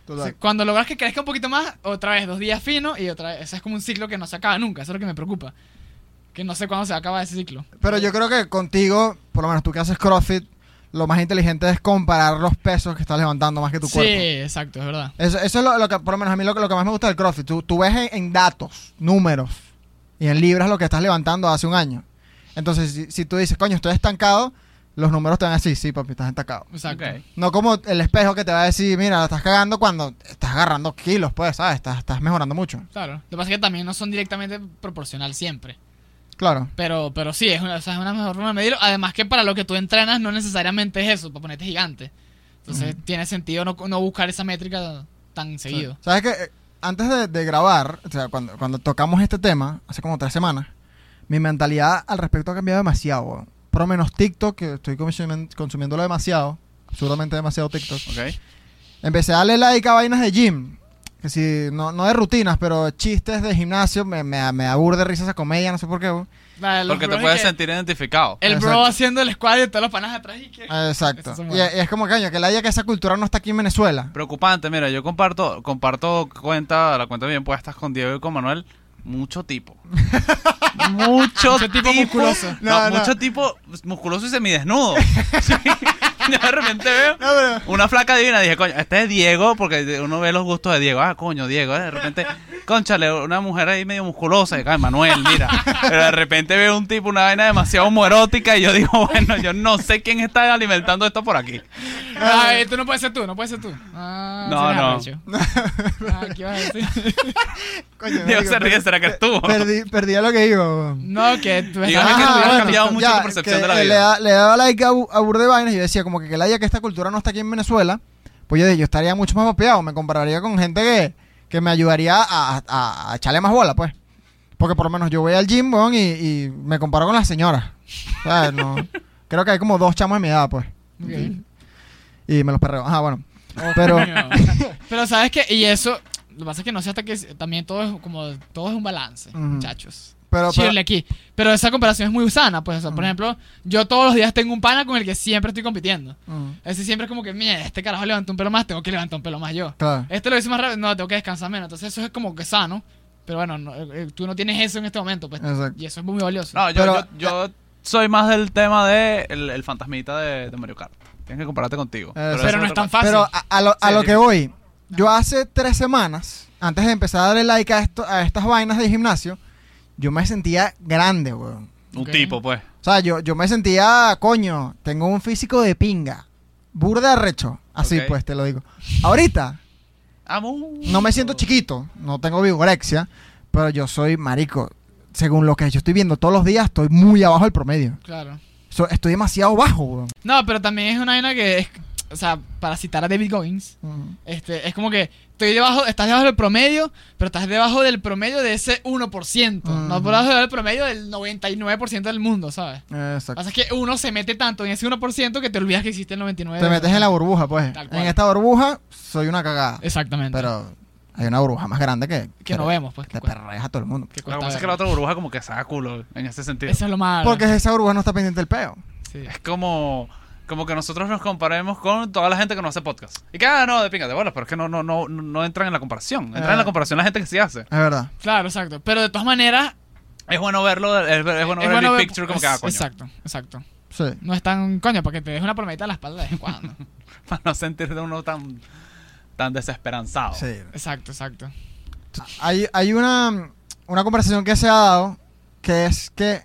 O sea, Cuando logras que crezca un poquito más, otra vez dos días fino y otra vez. Ese es como un ciclo que no se acaba nunca. Eso es lo que me preocupa. Que no sé cuándo se acaba ese ciclo. Pero yo creo que contigo, por lo menos tú que haces CrossFit, lo más inteligente es comparar los pesos que estás levantando más que tu sí, cuerpo. exacto, es verdad. Eso, eso es lo, lo que, por lo menos a mí lo, que- lo que más me gusta del CrossFit. Tú, tú ves en, en datos, números y en libras lo que estás levantando hace un año. Entonces, si, si tú dices, coño, estoy estancado, los números te van a decir, sí, papi, estás estancado. Exacto. Ok. No como el espejo que te va a decir, mira, la estás cagando cuando estás agarrando kilos, pues, ¿sabes? Estás, estás mejorando mucho. Claro. Lo que pasa es que también no son directamente proporcional siempre. Claro. Pero, pero sí, es una, o sea, es una mejor forma de medirlo. Además que para lo que tú entrenas no necesariamente es eso, para ponerte gigante. Entonces tiene sentido no, no buscar esa métrica tan seguido. ¿Sabes que eh, Antes de, de grabar, o sea, cuando, cuando tocamos este tema, hace como tres semanas, mi mentalidad al respecto ha cambiado demasiado. weón. Por lo menos TikTok, que estoy consumiendo, consumiéndolo demasiado, seguramente demasiado TikTok. Ok. Empecé a darle like a vainas de gym. Que si, no, no de rutinas, pero chistes de gimnasio. Me, me, me aburre risa esa comedia, no sé por qué. los Porque te puedes sentir identificado. El bro haciendo el squad y todos los panas atrás y que... Exacto. Y, es como caño, que la idea que esa cultura no está aquí en Venezuela. Preocupante, mira, yo comparto, comparto cuenta, la cuenta bien puestas con Diego y con Manuel. Mucho tipo. (laughs) mucho, Mucho tipo musculoso. No, No, no. mucho tipo musculoso y semidesnudo. (laughs) Sí. (laughs) Yo de repente veo No, pero- una flaca divina. Dije, coño, este es Diego, porque uno ve los gustos de Diego. Ah, coño, Diego. ¿eh? De repente, (laughs) conchale, una mujer ahí medio musculosa. Y cae Manuel, mira. Pero de repente veo un tipo, una vaina demasiado homoerótica. Y yo digo, bueno, yo no sé quién está alimentando esto por aquí. Ay, esto no puede ser tú, no puede ser tú. Ah, No, no. (laughs) Ah, ¿qué ibas a decir? Coño, Diego se ríe, ¿será que es tú? Perdí, perdí a lo que iba. weón. No, que tú Digo, es que tú el has cambiado mucho tu percepción que, de la vida. Le, da- le daba like a, a burde de vainas y yo decía como que, que la idea que esta cultura no está aquí en Venezuela, pues yo, yo estaría mucho más papeado, me compararía con gente que, que me ayudaría a, a- a echarle más bola, pues. Porque por lo menos yo voy al gym, weón, y, y me comparo con las señoras. ¿Sabes? No, (laughs) creo que hay como dos chamos de mi edad, pues. Y me los perreo. Ajá, bueno. Oh, Pero-. (laughs) Pero sabes que, y eso, lo que pasa es que no sé hasta que también todo es como, todo es un balance, muchachos. Pero, pero Chile aquí. Pero esa comparación es muy usana, pues, o sea, por Ujú. ejemplo, yo todos los días tengo un pana con el que siempre estoy compitiendo. Ujú, Ese siempre es como que, mira, este carajo levantó un pelo más, tengo que levantar un pelo más yo. claro. Este lo hice más rápido, no, tengo que descansar menos. Entonces eso es como que sano. Pero bueno, no, eh, tú no tienes eso en este momento, pues. Exacto. Y eso es muy valioso. No, yo, Pero- yo, yo soy más del tema de el, el fantasmita de, de Mario Kart. Tienes que compararte contigo. Pero pero no es tan fácil. Pero a, a lo, a Sí, lo sí. que voy, yo hace tres semanas, antes de empezar a darle like a, esto, a estas vainas de gimnasio, yo me sentía grande, weón. Un tipo, pues. O sea, yo, yo me sentía, coño, tengo un físico de pinga. Burda de recho. Así pues, te lo digo. Ahorita, Amu. no me siento chiquito, no tengo vigorexia, pero yo soy marico. Según lo que yo estoy viendo todos los días, estoy muy abajo del promedio. Claro. So- estoy demasiado bajo, weón. No, pero también es una vaina que es. O sea, para citar a David Goggins, este, es como que estoy debajo, estás debajo del promedio, pero estás debajo del promedio de ese 1%. No Ujú. por debajo del promedio del 99% del mundo, ¿sabes? Lo que Exacto. pasa es que uno se mete tanto en ese 1% que te olvidas que existe el 99%. Te metes en la burbuja, pues. Tal cual. En esta burbuja soy una cagada. Exactamente. Pero hay una burbuja más grande que, que no vemos, pues. te Que, cuesta- perreas a todo el mundo. que Lo que pasa es que la otra burbuja como que saca culo en ese sentido. Eso es lo malo. Porque esa burbuja no está pendiente del peo. Sí. Es como, como que nosotros nos comparemos con toda la gente que no hace podcast. Y que, ah, no, de pinga, de bolas, pero es que no, no, no, no entran en la comparación. Entran en la comparación la gente que sí hace. Es verdad. Claro, exacto. Pero de todas maneras. Es bueno verlo, es, es bueno es ver el bueno big ver- picture como es- que, ah, coño. Exacto, exacto. Sí. No es tan. Coño, para que te deje una palmadita en la espalda de vez en cuando. (laughs) Para no sentirte uno tan, tan desesperanzado. Sí. exacto, exacto. Hay, hay una, una conversación que se ha dado que es que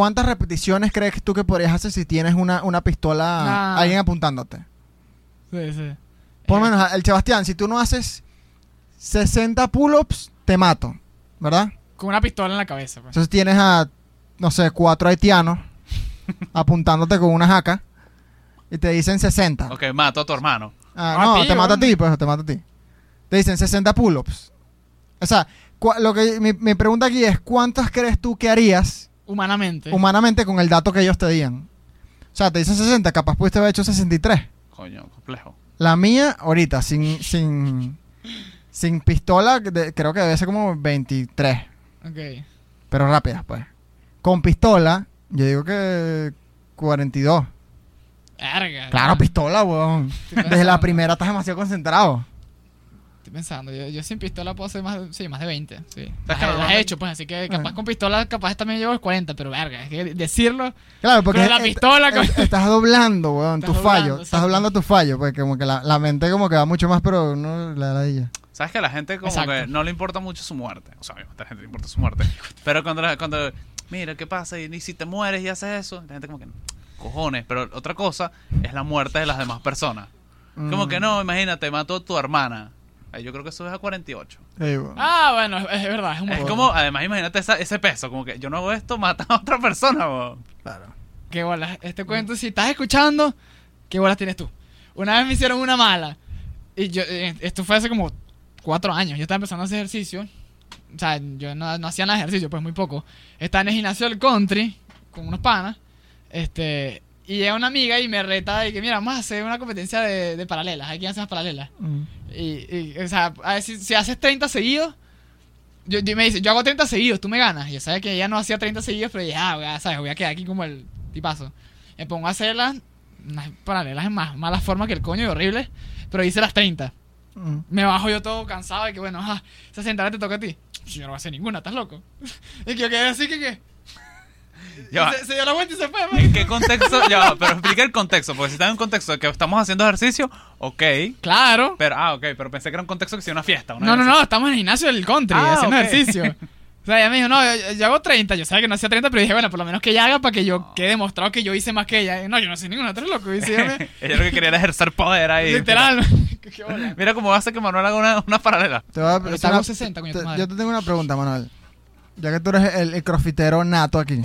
¿cuántas repeticiones crees tú que podrías hacer si tienes una, una pistola, Nah. alguien apuntándote? Sí, sí. Por lo Eh, menos, el Sebastián, si tú no haces 60 pull-ups, te mato, ¿verdad? Con una pistola en la cabeza, pues. Entonces tienes a, no sé, cuatro haitianos (laughs) apuntándote con una jaca y te dicen 60. Ok, mato a tu hermano. Ah, A no, ti, te mata a ti, pues, te mata a ti. Te dicen 60 pull-ups. O sea, lo que mi, mi pregunta aquí es, ¿cuántas crees tú que harías Humanamente. humanamente con el dato que ellos te digan? O sea, te dicen 60, capaz pudiste haber hecho 63. Coño, complejo. La mía, ahorita, sin, sin, sin pistola, de- creo que debe ser como 23. ok. Pero rápidas, pues. Con pistola, yo digo que 42. Verga. Claro, pistola, weón. Desde la primera estás demasiado concentrado. Estoy pensando. Yo, yo sin pistola puedo hacer más de, sí, más de 20. Sí. Las, que he- las normalmente- he hecho, pues. Así que capaz con pistola, capaz también llevo el 40. Pero verga, es que decirlo. Claro, porque Con la es- pistola, es- con- estás doblando, weón, Estás tu doblando, fallo. Estás doblando tu fallo, porque como que la, la mente como que va mucho más, pero no la ladilla. ¿Sabes que a la gente como Exacto. que no le importa mucho su muerte? O sea, a la gente le importa su muerte. Pero cuando, la- cuando mira, ¿qué pasa? Y, y si te mueres y haces eso, la gente como que, cojones. Pero otra cosa es la muerte de las demás personas. Como Mm. que no, imagínate, mató a tu hermana. Ay, Yo creo que eso es a 48. Sí, weón. Ah, bueno, es, es verdad. Es un Es como, además, imagínate esa- ese peso. Como que yo no hago esto, mata a otra persona, weón. Claro. Qué bolas. Este cuento, si estás escuchando, qué bolas tienes tú. una vez me hicieron una mala. Y yo, eh, esto fue hace como cuatro años. Yo estaba empezando a hacer ejercicio. O sea, yo no, no hacía nada de ejercicio, pues muy poco. Estaba en el gimnasio del country con unos panas. Este. Y llega una amiga y me reta y que, mira, vamos a hacer una competencia de, de paralelas. Hay quien hace las paralelas. Mm. Y, y, o sea, a ver, si, si haces 30 seguidos, yo, yo- me dice, yo hago 30 seguidos, tú me ganas. Y yo sabía que ella no hacía 30 seguidos, pero dije, ah, ¿sabes? voy a quedar aquí como el tipazo. Me pongo a hacerlas, unas paralelas en más mala forma que el coño y horrible, pero hice las 30. Mm. Me bajo yo todo cansado y que bueno, ah, 60 te toca a ti. Yo no voy a hacer ninguna, ¿estás loco? (laughs) y que yo quedé así que, que (laughs) Ya se, se dio la vuelta y se fue. ¿En marico. qué contexto? Ya va, pero explica el contexto, porque si está en un contexto de que estamos haciendo ejercicio, ok. Claro. Pero, ah, ok, pero pensé que era un contexto que sea una fiesta. Una No, no, vaina no, estamos en el gimnasio del country, Ah, haciendo ok. ejercicio. (laughs) O sea, ella me dijo, no, yo, yo hago 30. Yo sabía que no hacía 30, pero dije, bueno, por lo menos que ella haga para que yo quede demostrado que yo hice más que ella. No, yo no sé ninguna, eres loco. Y sí, ella me- (laughs) Ella lo que quería era ejercer poder ahí. literal. Bola. Mira cómo hace que Manuel haga una, una paralela. Te voy a- está una- con 60, coño, tu te- yo te tengo una pregunta, Manuel. Ya que tú eres el, el crofitero nato aquí.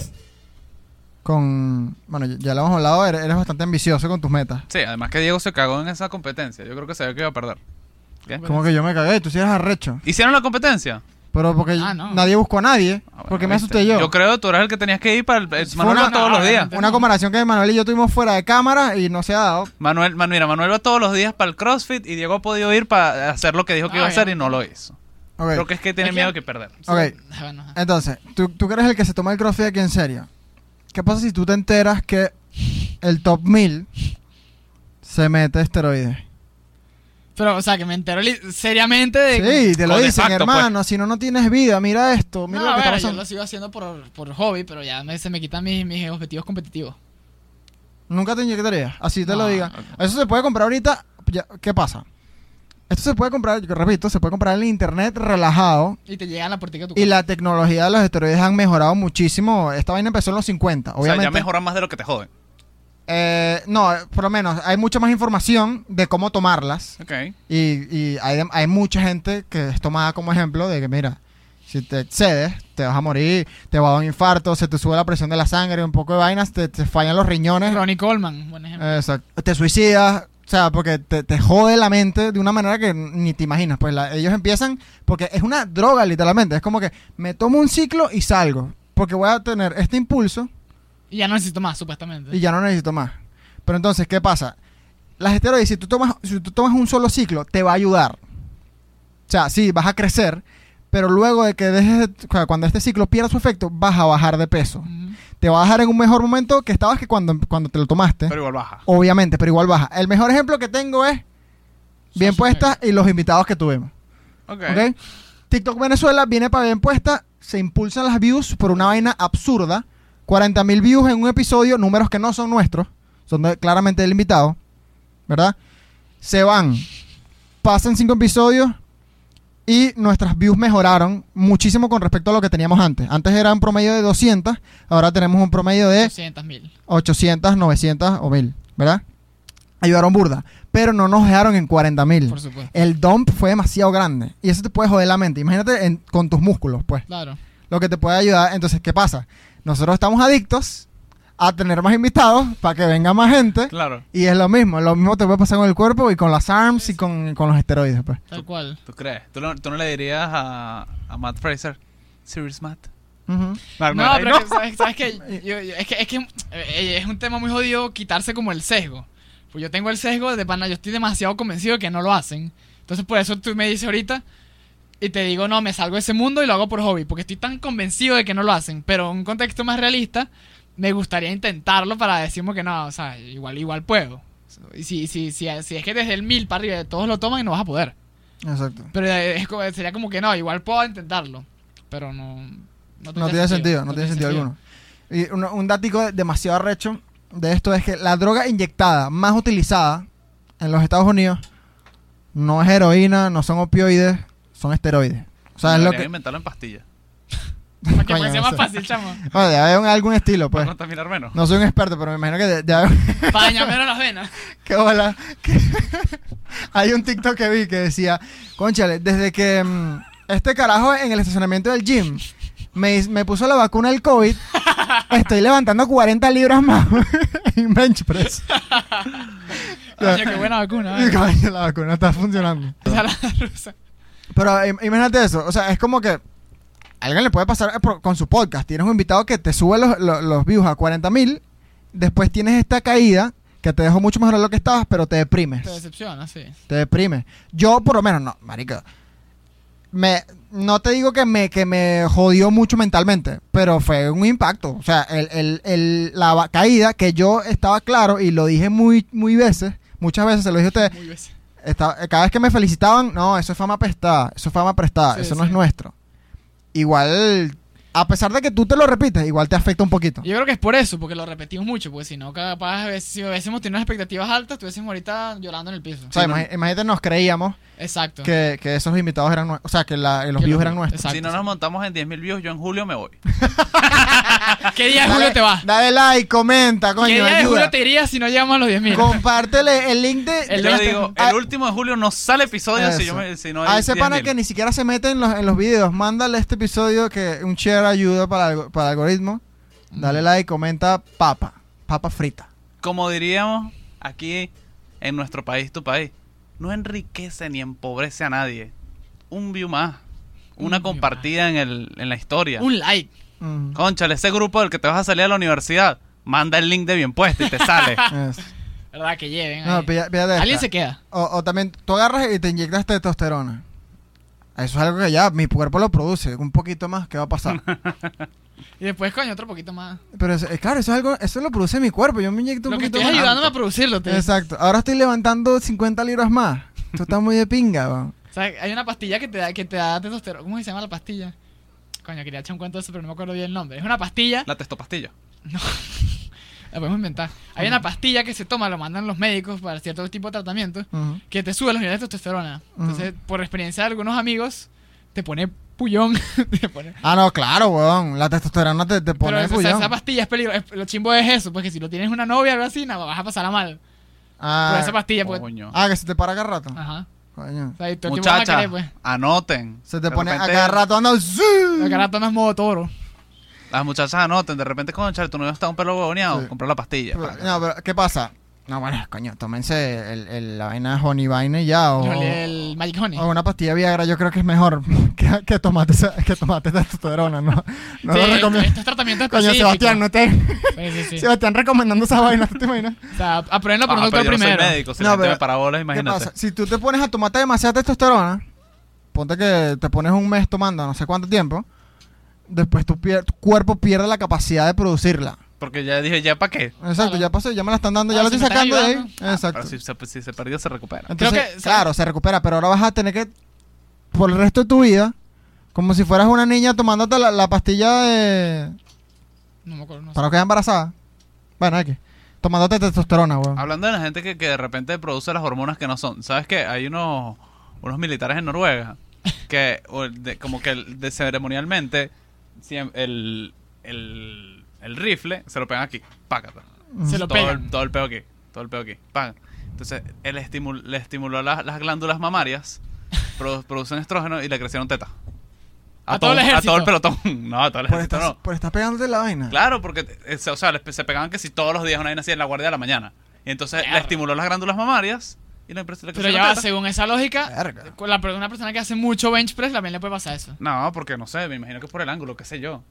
Con. Bueno, ya lo hemos hablado, eres, eres bastante ambicioso con tus metas. Sí, además que Diego se cagó en esa competencia. Yo creo que sabía que iba a perder. ¿Qué? Como que yo me cagué, tú sí eres arrecho. ¿Hicieron la competencia? Pero porque Ah, no. nadie buscó a nadie. Ah, bueno, porque me ¿viste? asusté yo. Yo creo que tú eras el que tenías que ir para el, el- Manuel una- va todos no, los días. Una comparación que Manuel y yo tuvimos fuera de cámara y no se ha dado. Manuel, Manu- mira, Manuel va todos los días para el CrossFit y Diego ha podido ir para hacer lo que dijo que Ah, iba a hacer y no lo hizo. Ok. Creo que es que tiene miedo que perder. Ok. (laughs) Ah. Entonces, ¿tú, tú que eres el que se toma el crossfit aquí en serio. ¿Qué pasa si tú te enteras que el top 1000 se mete esteroides? Pero, o sea, que me entero seriamente de... Sí, te lo dicen, facto, hermano. Si no, no tienes vida. Mira esto. Mira No, lo a que está ver, yo pasando. lo sigo haciendo por, por hobby, pero ya me- se me quitan mis, mis objetivos competitivos. Nunca te inyectarías. Así te No, lo diga. Eso se puede comprar ahorita. ya, ¿Qué pasa? Esto se puede comprar, yo repito, se puede comprar en internet relajado. Y te llegan a la puertica de tu Y casa. la tecnología de los esteroides han mejorado muchísimo. Esta vaina empezó en los 50. O sea, Obviamente. ya mejoran más de lo que te joden. Eh, no, por lo menos hay mucha más información de cómo tomarlas. Ok. Y, y hay, hay mucha gente que es tomada como ejemplo de que, mira, si te excedes, te vas a morir, te va a dar un infarto, se te sube la presión de la sangre, un poco de vainas, te, te fallan los riñones, Ronnie Coleman, buen ejemplo. exacto, te suicidas, o sea, porque te, te jode la mente de una manera que ni te imaginas. Pues la- ellos empiezan, porque es una droga literalmente, es como que me tomo un ciclo y salgo, porque voy a tener este impulso Y ya no necesito más, supuestamente. y ya no necesito más. Pero entonces, ¿qué pasa? Las esteroides, si tú tomas, si tú tomas un solo ciclo, te va a ayudar. O sea, sí, vas a crecer, pero luego de que dejes, de- cuando este ciclo pierda su efecto, vas a bajar de peso. Ujú. Te va a bajar en un mejor momento que estabas que cuando, cuando te lo tomaste. Pero igual baja. Obviamente, pero igual baja. El mejor ejemplo que tengo es Bien Social Puesta y los invitados que tuvimos. Ok. ¿ok? TikTok Venezuela viene para Bien Puesta, se impulsan las views por una vaina absurda. 40 mil views en un episodio, números que no son nuestros, son de- claramente del invitado, ¿verdad? Se van, pasan cinco episodios y nuestras views mejoraron muchísimo con respecto a lo que teníamos antes. Antes era un promedio de 200, ahora tenemos un promedio de 200 mil. 800, 900 o 1000, ¿verdad? Ayudaron burda, pero no nos dejaron en 40 mil. Por supuesto. El dump fue demasiado grande y eso te puede joder la mente. Imagínate en- con tus músculos, pues, Claro. lo que te puede ayudar. Entonces, ¿qué pasa? Nosotros estamos adictos a tener más invitados para que venga más gente Claro. y es lo mismo. Lo mismo te puede pasar con el cuerpo y con las arms y con, con los esteroides, pues. Tal cual. ¿Tú crees? ¿Tú no, tú no le dirías a, a Matt Fraser? Serious Matt. Matt, No, pero no. que, ¿sabes, sabes qué? (laughs) Yo- yo- es que, es, que eh, es un tema muy jodido quitarse como el sesgo. Pues yo tengo el sesgo de pana, yo estoy demasiado convencido de que no lo hacen. Entonces por eso tú me dices ahorita y te digo, no, me salgo de ese mundo y lo hago por hobby, porque estoy tan convencido de que no lo hacen. Pero en un contexto más realista, me gustaría intentarlo para decirme que no, o sea, igual, igual puedo. Y si, si, si, si es que desde el mil para arriba todos lo toman, no vas a poder. Exacto. Pero es sería como que no, igual puedo intentarlo. Pero no. No, No tiene sentido, no tiene sentido alguno. Y un, un datico demasiado arrecho de esto es que la droga inyectada más utilizada en los Estados Unidos no es heroína, no son opioides, son esteroides. O sea, es lo que... inventarlo en pastillas. (laughs) Para que Coño, sea no más sé. fácil, chamo. Bueno, debe haber algún estilo, pues. Para contaminar menos. No soy un experto, pero me imagino que de- debe haber... (laughs) Para dañar menos las venas. (laughs) Qué hola. Que- (laughs) Hay un TikTok que vi que decía, conchale, desde que mm, este carajo en el estacionamiento del gym me, me puso la vacuna del COVID, estoy levantando 40 libras más en bench press. Coño, qué buena vacuna. ¿eh? Coño, la vacuna está funcionando. Esa es la rusa. Pero im- imagínate eso, o sea, es como que alguien le puede pasar eh, con su podcast. Tienes un invitado que te sube los, los, los views a 40 mil, después tienes esta caída que te dejó mucho mejor de lo que estabas, pero te deprimes. Te decepciona, sí. Te deprime. Yo, por lo menos, no, marica. Me, no te digo que me, que me jodió mucho mentalmente, pero fue un impacto. O sea, el, el- el- la caída que yo estaba claro y lo dije muy, muy veces, muchas veces se lo dije a ustedes, Muy veces. estaba- cada vez que me felicitaban, no, eso es fama prestada, eso es fama prestada, Sí, eso no es nuestro. Igual, a pesar de que tú te lo repites, igual te afecta un poquito. Yo creo que es por eso, porque lo repetimos mucho, porque si no, capaz, a veces- si hubiésemos tenido unas expectativas altas, estuviésemos ahorita llorando en el piso. O sea, imagínate, nos creíamos Exacto. que, que esos invitados eran nuestros, o sea, que la- los Que views los- eran nuestros. Exacto. Si no nos montamos en 10.000 views, yo en julio me voy. (laughs) ¿Qué día de julio te vas? Dale like, comenta, coño, ¿Qué día de julio te irías si no llegamos a los 10.000? Compártele el link de... El yo digo, a- el último de julio no sale episodio si, yo me, si no a hay ese pana 10.000. que ni siquiera se mete en los, en los videos, mándale este episodio que un share ayuda para el, para el algoritmo. Dale like, comenta papa, papa frita. Como diríamos aquí en nuestro país, tu país, no enriquece ni empobrece a nadie. Un view más. Una Un compartida en, el, en la historia. Un like. Mm, Conchale, ese grupo del que te vas a salir a la universidad, manda el link de bien puesto y te sale. (laughs) ¿Verdad? Que lleven. No, ahí. pilla- píllate esta. Alguien se queda. O, o también tú agarras y te inyectas testosterona. Eso es algo que ya mi cuerpo lo produce. Un poquito más, ¿qué va a pasar? (laughs) Y después, coño, otro poquito más. Pero eh, claro, eso es algo, eso lo produce mi cuerpo. Yo me inyecto un Lo que poquito estoy más. ayudándome a producirlo. te- Exacto. Ahora estoy levantando 50 libras más. Esto está muy de pinga. (laughs) O sea, hay una pastilla que te da, que te da testosterona. ¿Cómo se llama la pastilla? Coño, quería echar un cuento de eso, pero no me acuerdo bien el nombre. Es una pastilla, La testopastilla. (laughs) la podemos inventar. Hay una pastilla que se toma, lo mandan los médicos para cierto tipo de tratamiento, que te sube los niveles de testosterona. Entonces, por experiencia de algunos amigos, te pone (laughs) te pone- Ah, no, claro, weón. La testosterona te, te pone Pero de esa, pastilla es peligrosa. Lo chimbo es eso, pues que si lo tienes una novia o algo así, no, vas a pasarla mal. Ah, Por esa pastilla, pues. Coño. ah, que se te para cada rato. Ajá. Coño. O sea, a querer, pues. anoten. Se te De pone a cada rato anda. ¡zuu! La cara tonas modo toro. Las muchachas anoten. De repente, concha, tu novio está un pelo huevoneado. Sí. Comprar la pastilla. Pero- No, pero ¿qué pasa? No, bueno, coño, tómense el, el- la vaina de Honey Vine y ya. O, El Magic Honey. o una pastilla Viagra, yo creo que es mejor (laughs) que, que tomate, esa- que tomate testosterona, ¿no? No Sí, lo recomiendo. estos tratamientos Coño, específicos. Sebastián, no te. Sí, sí, sí. (laughs) Sebastián recomendando esa vaina, ¿tú te imaginas? O sea, aprenderlo por Ah, un pero doctor yo no soy primero. médico. Si No, la gente pero- me parabolas, ¿Qué imagínate. pasa? Si tú te pones a tomarte demasiada testosterona, ponte que te pones un mes tomando no sé cuánto tiempo, después tu, pier- tu cuerpo pierde la capacidad de producirla. Porque ya dije, ¿ya para qué? Exacto, Claro. ya pasó, ya me la están dando, ya Ah, lo si estoy sacando de ahí. Ah, Exacto. pero si se, si se perdió, se recupera. Entonces, que- claro, se recupera, pero ahora vas a tener que, por el resto de tu vida, como si fueras una niña tomándote la, la pastilla de... No me acuerdo, no sé. para no quedar embarazada. Bueno, aquí. Tomándote testosterona, weón. Hablando de la gente que, que de repente produce las hormonas que no son. ¿Sabes qué? Hay unos, unos militares en Noruega que o de- como que de ceremonialmente el, el, el rifle se lo pegan aquí. Pácata. Se lo todo, pegan. el, todo el peo aquí. Todo el peo aquí. Pagan. Entonces, él estimul- le estimuló las, las glándulas mamarias, (laughs) produ- producen estrógeno y le crecieron tetas. A todo el A ejército. todo el pelotón. (laughs) No, a todo el por, ejército estar, no. por estar pegándote la vaina. Claro, porque eh, se- o sea, se pegaban que si todos los días una vaina así en la guardia de la mañana. Y entonces le estimuló las glándulas mamarias y la empresa le Pero ya, va, según esa lógica, Verga. con la, una persona que hace mucho bench press también le puede pasar eso. No, porque no sé, me imagino que por el ángulo, qué sé yo.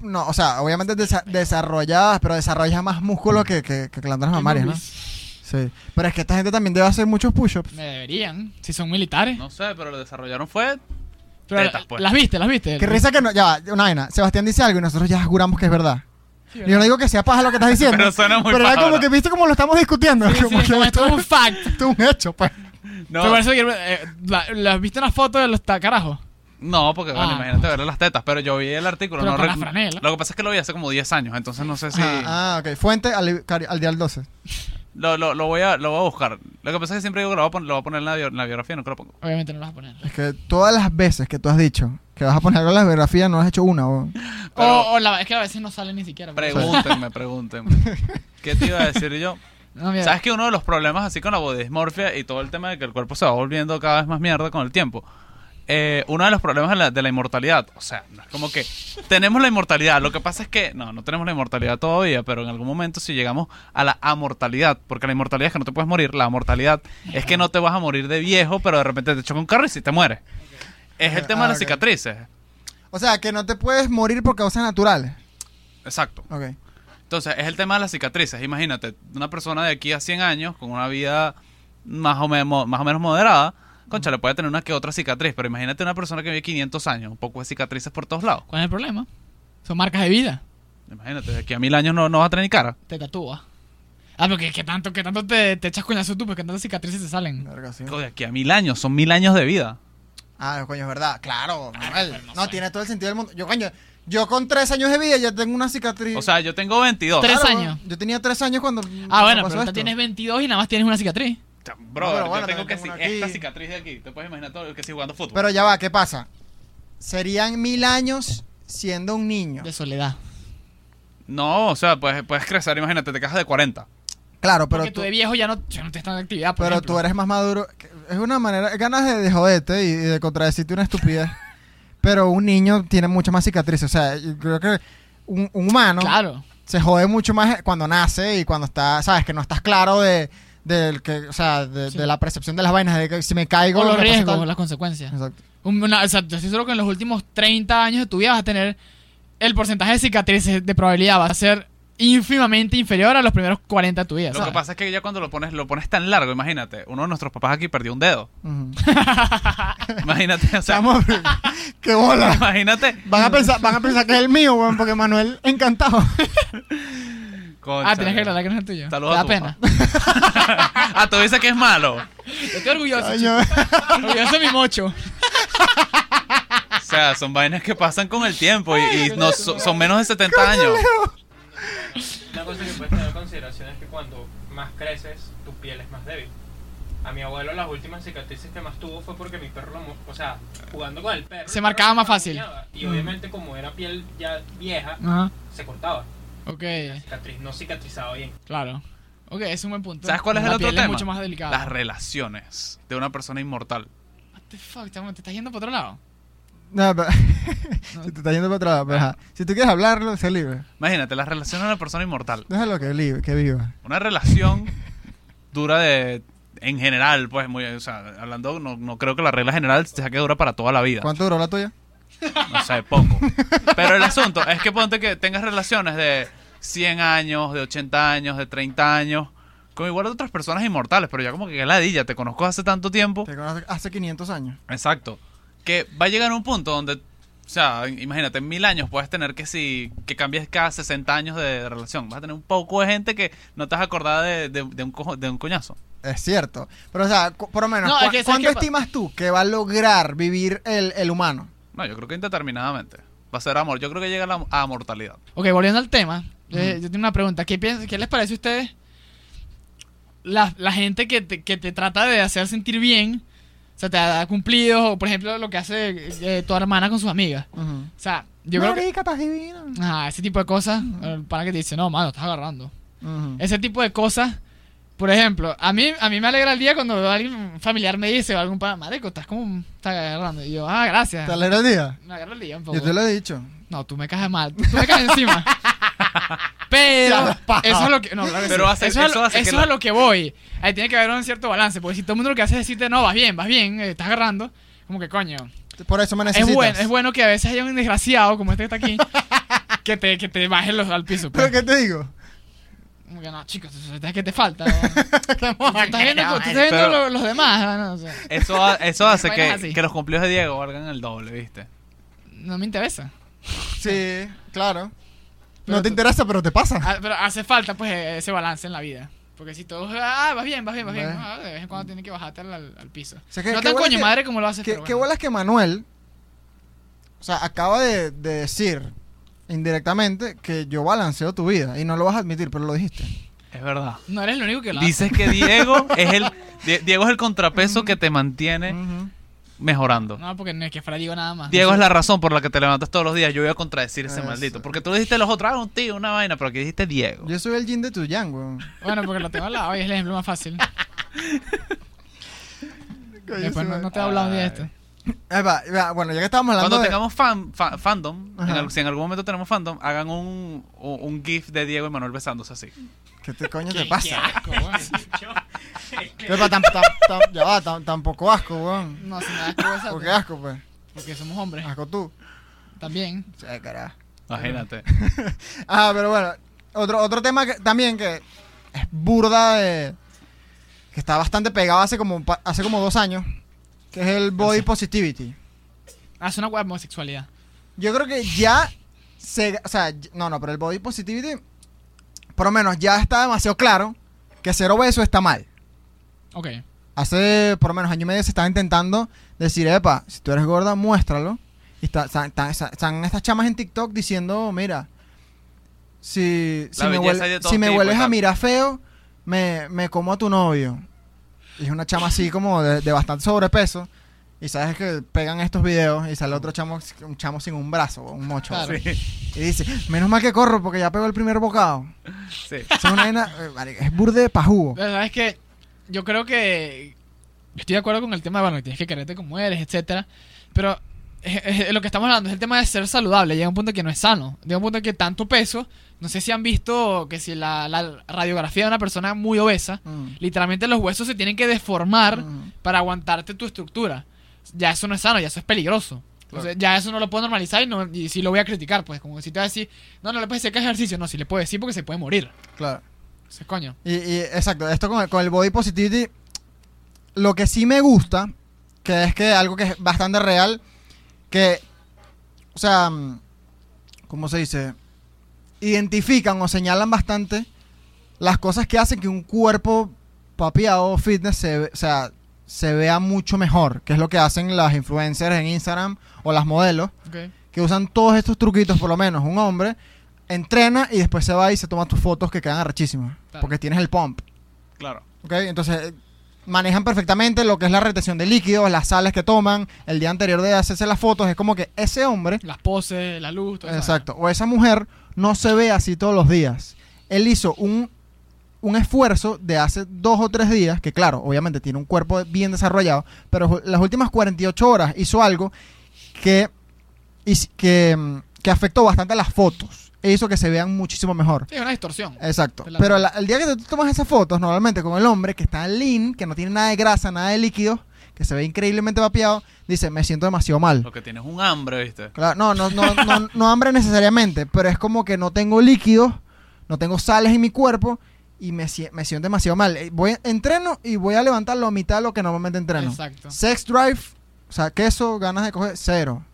No, o sea, obviamente desa- desarrolladas, pero desarrolla más músculo que, que, que glándulas mamarias, ¿no? Sí. Pero es que esta gente también debe hacer muchos push-ups. Me deberían, si son militares. No sé, pero lo desarrollaron fue. Pero tetas, pues. las viste, las viste. Qué risa que no. Ya, va, una vaina. Sebastián dice algo y nosotros ya juramos que es verdad. Sí, Yo no digo que sea paja lo que estás (laughs) diciendo. Pero suena muy Pero era paja, como ¿verdad? que viste como lo estamos discutiendo. Sí, (laughs) sí, como que como esto es un fact. esto es un hecho, pues. No, que, eh, la, la- ¿Viste una foto de los ta- carajos? no, porque bueno, Ah. imagínate ver las tetas. Pero yo vi el artículo. Pero no con rec- la franela. Lo que pasa es que lo vi hace como 10 años, entonces no sé si. Ah, ah, ok. Fuente al, cari- al día del 12. Lo, lo, lo, voy a, lo voy a buscar. Lo que pasa es que siempre digo que lo voy a poner, lo voy a poner en, la bio- en la biografía, no que lo pongo. Obviamente no las vas a poner. Es que todas las veces que tú has dicho que vas a poner algo en la biografía, no has hecho una. (laughs) Pero- O, o la, es que a veces no sale ni siquiera. Pregúntenme, (laughs) pregúntenme. ¿Qué te iba a decir yo? No, ¿Sabes que uno de los problemas así con la bodismorfia y todo el tema de que el cuerpo se va volviendo cada vez más mierda con el tiempo eh, uno de los problemas de la, de la inmortalidad, o sea, no es como que tenemos la inmortalidad, lo que pasa es que no, no tenemos la inmortalidad todavía, pero en algún momento si llegamos a la amortalidad, porque la inmortalidad es que no te puedes morir, la amortalidad es que no te vas a morir de viejo, pero de repente te choca un carro y si te mueres. Es el Ah, tema de las ok. cicatrices. O sea, que no te puedes morir por causas naturales. Exacto. Entonces, es el tema de las cicatrices. Imagínate, una persona de aquí a 100 años con una vida más o, menos más o menos moderada, concha, le puede tener una que otra cicatriz, pero imagínate una persona que vive 500 años, un poco de cicatrices por todos lados. ¿Cuál es el problema? Son marcas de vida. Imagínate, de aquí a mil años no, no vas a tener ni cara. Te tatúa. Ah, pero ¿qué, qué tanto, qué tanto te, te echas coñazo tú? Porque tantas cicatrices te salen. Verga, sí. Hijo, De aquí a mil años, son mil años de vida. Ah, coño, es verdad. Claro. Manuel. pero no tiene todo el sentido del mundo. Yo, coño, yo con tres años de vida ya tengo una cicatriz. O sea, yo tengo 22. Tres Claro, años. Yo tenía tres años cuando. Ah, cuando bueno, pasó pero tú esto. tienes 22 y nada más tienes una cicatriz. Brother, No, pero bueno, yo tengo que si esta cicatriz de aquí. Te puedes imaginar todo que si jugando fútbol. Pero ya va, ¿qué pasa? Serían mil años siendo un niño. De soledad. No, o sea, puedes, puedes crecer, imagínate, te cajas de 40. Claro, pero Porque tú, tú de viejo ya no, ya no te estás en actividad, por pero ejemplo. tú eres más maduro. Es una manera. Ganas de, de joderte y, y de contradecirte una estupidez. (laughs) pero un niño tiene muchas más cicatrices. O sea, yo creo que un, un humano Claro. se jode mucho más cuando nace y cuando está. ¿Sabes? Que no estás claro de. Del que, o sea, de, Sí. de la percepción de las vainas, de que si me caigo. Con los riesgos, tal. las consecuencias. Exacto. Un- una- o sea, yo estoy seguro que en los últimos 30 años de tu vida vas a tener el porcentaje de cicatrices de probabilidad va a ser ínfimamente inferior a los primeros 40 de tu vida. Lo ¿sabes? que pasa es que ya cuando lo pones, lo pones tan largo, imagínate, uno de nuestros papás aquí perdió un dedo. Ujú. (laughs) Imagínate, o sea, Chamo, (laughs) ¡Qué bola! imagínate. Van a pensar, van a pensar que es el mío, weón, porque Manuel encantado. (laughs) Ah, tienes que aclarar que no es el tuyo. Saludos Te da pena. ah, tú dices que es malo. Yo estoy orgulloso. Orgulloso de mi mocho. O sea, son vainas que pasan con el tiempo y, y no, so- son menos de 70 años. Una cosa que puedes tener en consideración es que cuando más creces, tu piel es más débil. A mi abuelo las últimas cicatrices que más tuvo fue porque mi perro lo... mo- O sea, jugando con el perro... Se marcaba más fácil. Y obviamente como era piel ya vieja, Ajá. se cortaba. Ok, Cicatriz, no cicatrizaba bien. claro. Ok, es un buen punto. ¿Sabes cuál es La el otro piel tema? es mucho más delicada. Las relaciones de una persona inmortal. What the fuck, chamo, ¿te estás yendo para otro lado? No, pero- (laughs) si te está yendo para otro lado, pero ajá. Si tú quieres hablarlo, sé libre. Imagínate, las relaciones de una persona inmortal. Déjalo que, libre, que viva. Una relación dura de... En general, pues, muy, o sea, hablando, no, no creo que la regla general sea que dura para toda la vida. ¿Cuánto duró la tuya? No sé, poco. Pero el asunto es que ponte que tengas relaciones de 100 años, de 80 años, de 30 años, con igual de otras personas inmortales, pero ya como que ladilla, te conozco hace tanto tiempo. Te conoces hace 500 años. Exacto. Que va a llegar un punto donde, o sea, imagínate, en mil años puedes tener que si que cambies cada 60 años de relación. Vas a tener un poco de gente que no te has acordado de, de- de un, cojo- de un coñazo. Es cierto. Pero, o sea, por lo menos, No, ¿cu- es que, ¿sabes ¿cuánto qué pa- estimas tú que va a lograr vivir el, el humano? No, yo creo que indeterminadamente. Va a ser amor. Yo creo que llega a la a mortalidad. Ok, volviendo al tema, yo tengo una pregunta. ¿Qué, piensas, ¿Qué les parece a ustedes la, la gente que te, que te trata de hacer sentir bien? O sea, te da cumplidos, o por ejemplo, lo que hace eh, tu hermana con sus amigas. Ujú. O sea, yo creo que... Marica, estás divino. Ajá, ese tipo de cosas, el pana que te dice, no, mano, estás agarrando. Ese tipo de cosas, por ejemplo, a mí, a mí me alegra el día cuando alguien un familiar me dice, o algún pana, marico, estás como, estás agarrando. Y yo, ah, gracias. ¿Te alegra el día? Me agarra el día un poco. Yo te lo he dicho. No, tú me caes mal. Tú me caes encima. (laughs) Pero eso es lo que no, claro que Pero sí. hace- eso, es, eso lo- hace que eso la- es a lo que voy. Ahí tiene que haber un cierto balance, porque si todo el mundo lo que hace es decirte, "No, vas bien, vas bien, eh, estás agarrando", como que coño. Por eso me Es necesitas. bueno, es bueno que a veces haya un desgraciado como este que está aquí (laughs) que te que te baje los al piso. ¿Pero Pues. qué te digo? Como que no, chicos, es que te falta. (laughs) estás viendo, estás viendo lo- los demás, ¿no? O sea, Eso, ha- eso hace Vainas que, así. que los cumplidos de Diego valgan el doble, ¿viste? no me interesa. Sí, claro. Pero no te tú- interesa, pero te pasa. Ah, Pero hace falta pues ese balance en la vida. Porque si todos, ah, vas bien, vas bien, vas bien. Bueno. ah, de vez en cuando tienes que bajarte al, al- al piso. O sea, que- no qué tan coño que- madre como lo haces. ¿Qué, pero qué bueno. bolas que Manuel, o sea, acaba de, de decir indirectamente que yo balanceo tu vida y no lo vas a admitir, pero lo dijiste. Es verdad. No eres el único que lo hace. Dices que Diego (laughs) es el Die- Diego es el contrapeso que te mantiene mejorando. No, porque no es que fuera Diego nada más. Diego es la razón por la que te levantas todos los días. Yo voy a contradecir ese Eso. maldito. Porque tú le dijiste los otros, ah, un tío, una vaina, pero aquí dijiste Diego. Yo soy el yin de tu yang, weón. Bueno, porque lo tengo al lado y es el ejemplo más fácil. (laughs) Después no, no te he hablado un día bueno, ya que estábamos hablando Cuando de... tengamos fan, fa- fandom, en si en algún momento tenemos fandom, hagan un, un, un GIF de Diego y Manuel besándose así. ¿Qué te coño te pasa? qué asco, weón. (laughs) Epa, tam- tam- tam- ya va, tam- tampoco asco, weón. No, si me asco esa, ¿Por qué asco, pues? Porque somos hombres. Asco tú. También. Sí, carajo. Imagínate. (laughs) Ah, pero bueno, otro, otro tema que, también que es burda de... Que está bastante pegado hace como, pa- hace como dos años, que es el body positivity. Ah, es una web homosexualidad. Yo creo que ya se... O sea, no, no, pero el body positivity, por lo menos ya está demasiado claro que ser obeso está mal. Ok. Hace por lo menos año y medio se estaba intentando decir, epa, si tú eres gorda, muéstralo. Y está- están, están- están estas chamas en TikTok diciendo, mira, si, si me, si me hueles a mirar feo, me, me como a tu novio. Y es una chama así como de, de bastante sobrepeso. Y sabes que pegan estos videos y sale otro chamo, un chamo sin un brazo, un mocho. Claro. Sí, Y dice, menos mal que corro porque ya pegó el primer bocado. sí. Es una vaina, eh, es burde pa' jugo. La verdad es que yo creo que estoy de acuerdo con el tema de, bueno, tienes que quererte como eres, etcétera. Pero (laughs) lo que estamos hablando es el tema de ser saludable. Llega un punto que no es sano. Llega un punto que tanto peso, no sé si han visto que si la, la radiografía de una persona muy obesa, Mm. literalmente los huesos se tienen que deformar Mm. para aguantarte tu estructura. Ya eso no es sano, ya eso es peligroso. Ya eso no lo puedo normalizar y, no, y si lo voy a criticar, pues como si te voy a decir, no, no le puedes decir que es ejercicio, no, si le puedo decir porque se puede morir. Claro. Ese coño. Y, y, exacto, esto con el, con el body positivity, lo que sí me gusta, que es que algo que es bastante real, que, o sea, mm, ¿cómo se dice? Identifican o señalan bastante las cosas que hacen que un cuerpo papiado fitness se, o sea, se vea mucho mejor, que es lo que hacen las influencers en Instagram o las modelos, que usan todos estos truquitos, por lo menos un hombre entrena y después se va y se toma tus fotos que quedan arrechísimas, Claro. porque tienes el pump. Claro. ¿ok? Entonces, manejan perfectamente lo que es la retención de líquidos, las sales que toman el día anterior de hacerse las fotos. Es como que ese hombre, Las poses, la luz, todo eso. exacto, o esa mujer no se ve así todos los días. Él hizo un, un esfuerzo de hace dos o tres días, que claro, obviamente tiene un cuerpo bien desarrollado, pero las últimas 48 horas hizo algo que, que, que afectó bastante a las fotos. E hizo que se vean muchísimo mejor. Sí, es una distorsión. Exacto. La- Pero la- el día que tú tomas esas fotos, normalmente con el hombre que está lean, que no tiene nada de grasa, nada de líquido, que se ve increíblemente vapeado, dice, me siento demasiado mal. Lo que tienes es un hambre, ¿viste? Claro, no, no, no, no, (laughs) no hambre necesariamente, pero es como que no tengo líquidos, no tengo sales en mi cuerpo y me siento demasiado mal. Eh, Voy, entreno y voy a levantar la mitad de lo que normalmente entreno. Exacto. Sex drive, o sea, queso, ganas de coger, cero.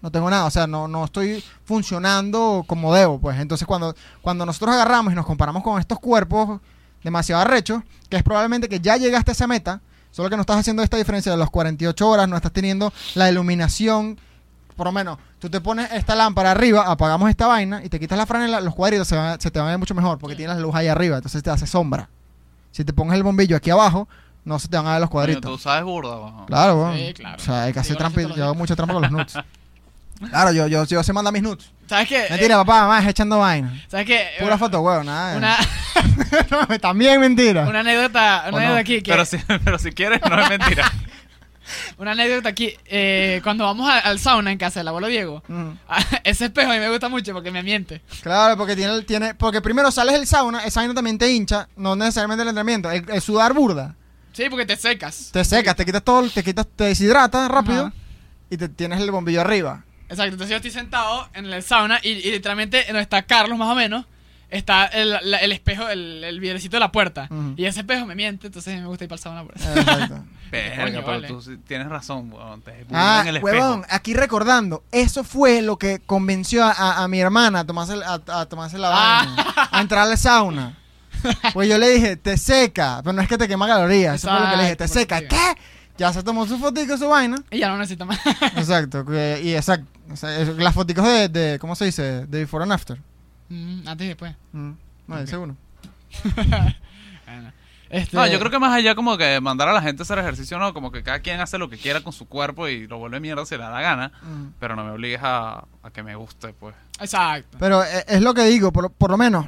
No tengo nada, o sea, no, no estoy funcionando como debo, pues. Entonces, cuando, cuando nosotros agarramos y nos comparamos con estos cuerpos demasiado arrechos, que es probablemente que ya llegaste a esa meta, solo que no estás haciendo esta diferencia de las 48 horas, no estás teniendo la iluminación. Por lo menos, tú te pones esta lámpara arriba, apagamos esta vaina y te quitas la franela, los cuadritos se, van a- se te van a ver mucho mejor porque tienes la luz ahí arriba, entonces te hace sombra. Si te pones el bombillo aquí abajo, no se te van a ver los cuadritos. Tú sabes burda, weón. Claro, bueno. Sí, claro. O sea, hay que hacer Digo, trampa. Yo hago mucha trampa con los (laughs) nudes. Claro, yo, yo, yo sé mandar mis nudes. ¿Sabes qué? Mentira, Eh, papá, mamá, es echando vaina. ¿Sabes qué? Pura Eh, foto, huevo, nada. Una, (laughs) No, También mentira. una anécdota, ¿O una anécdota no? aquí. Que, Pero si, (laughs) pero si quieres, no es mentira. (laughs) Una anécdota aquí. eh, cuando vamos a- al sauna en casa del abuelo Diego, Mm. ese espejo a mí me gusta mucho porque me miente. Claro, porque tiene, tiene, porque primero sales del sauna, esa vaina también te hincha, no necesariamente el entrenamiento, el, el sudar burda, Sí, porque te secas. te secas, te quitas todo, te quitas, te deshidratas rápido Ajá. y te tienes el bombillo arriba. Exacto, entonces yo estoy sentado en el sauna y, y literalmente donde está Carlos más o menos, está el, la- el espejo, el, el vidrecito de la puerta. Y ese espejo me miente, entonces me gusta ir para el sauna por eso. Exacto. (laughs) Verga, pero vale. tú sí tienes razón, weón. Te Ah, ah, en el espejo. huevón, aquí recordando, eso fue lo que convenció a, a- a mi hermana a tomarse, el- a, a tomarse la Ah. vaina, a entrar al sauna. Pues yo le dije, te seca, pero no es que te quema calorías, eso fue lo que le dije, te Exacto, seca, ¿qué? Ya se tomó su fotico, su vaina. Y ya no necesito más. Exacto, y exacto, o sea, es- las foticos de, de, ¿cómo se dice? De before and after. Mm, antes y después. Mm, no, Ok. seguro. (laughs) Bueno, este, No, yo creo que más allá como que mandar a la gente a hacer ejercicio, no, como que cada quien hace lo que quiera con su cuerpo y lo vuelve mierda si le da la gana, Mm. pero no me obligues a, a que me guste, pues. Exacto. Pero eh, es lo que digo, por, lo- por lo menos,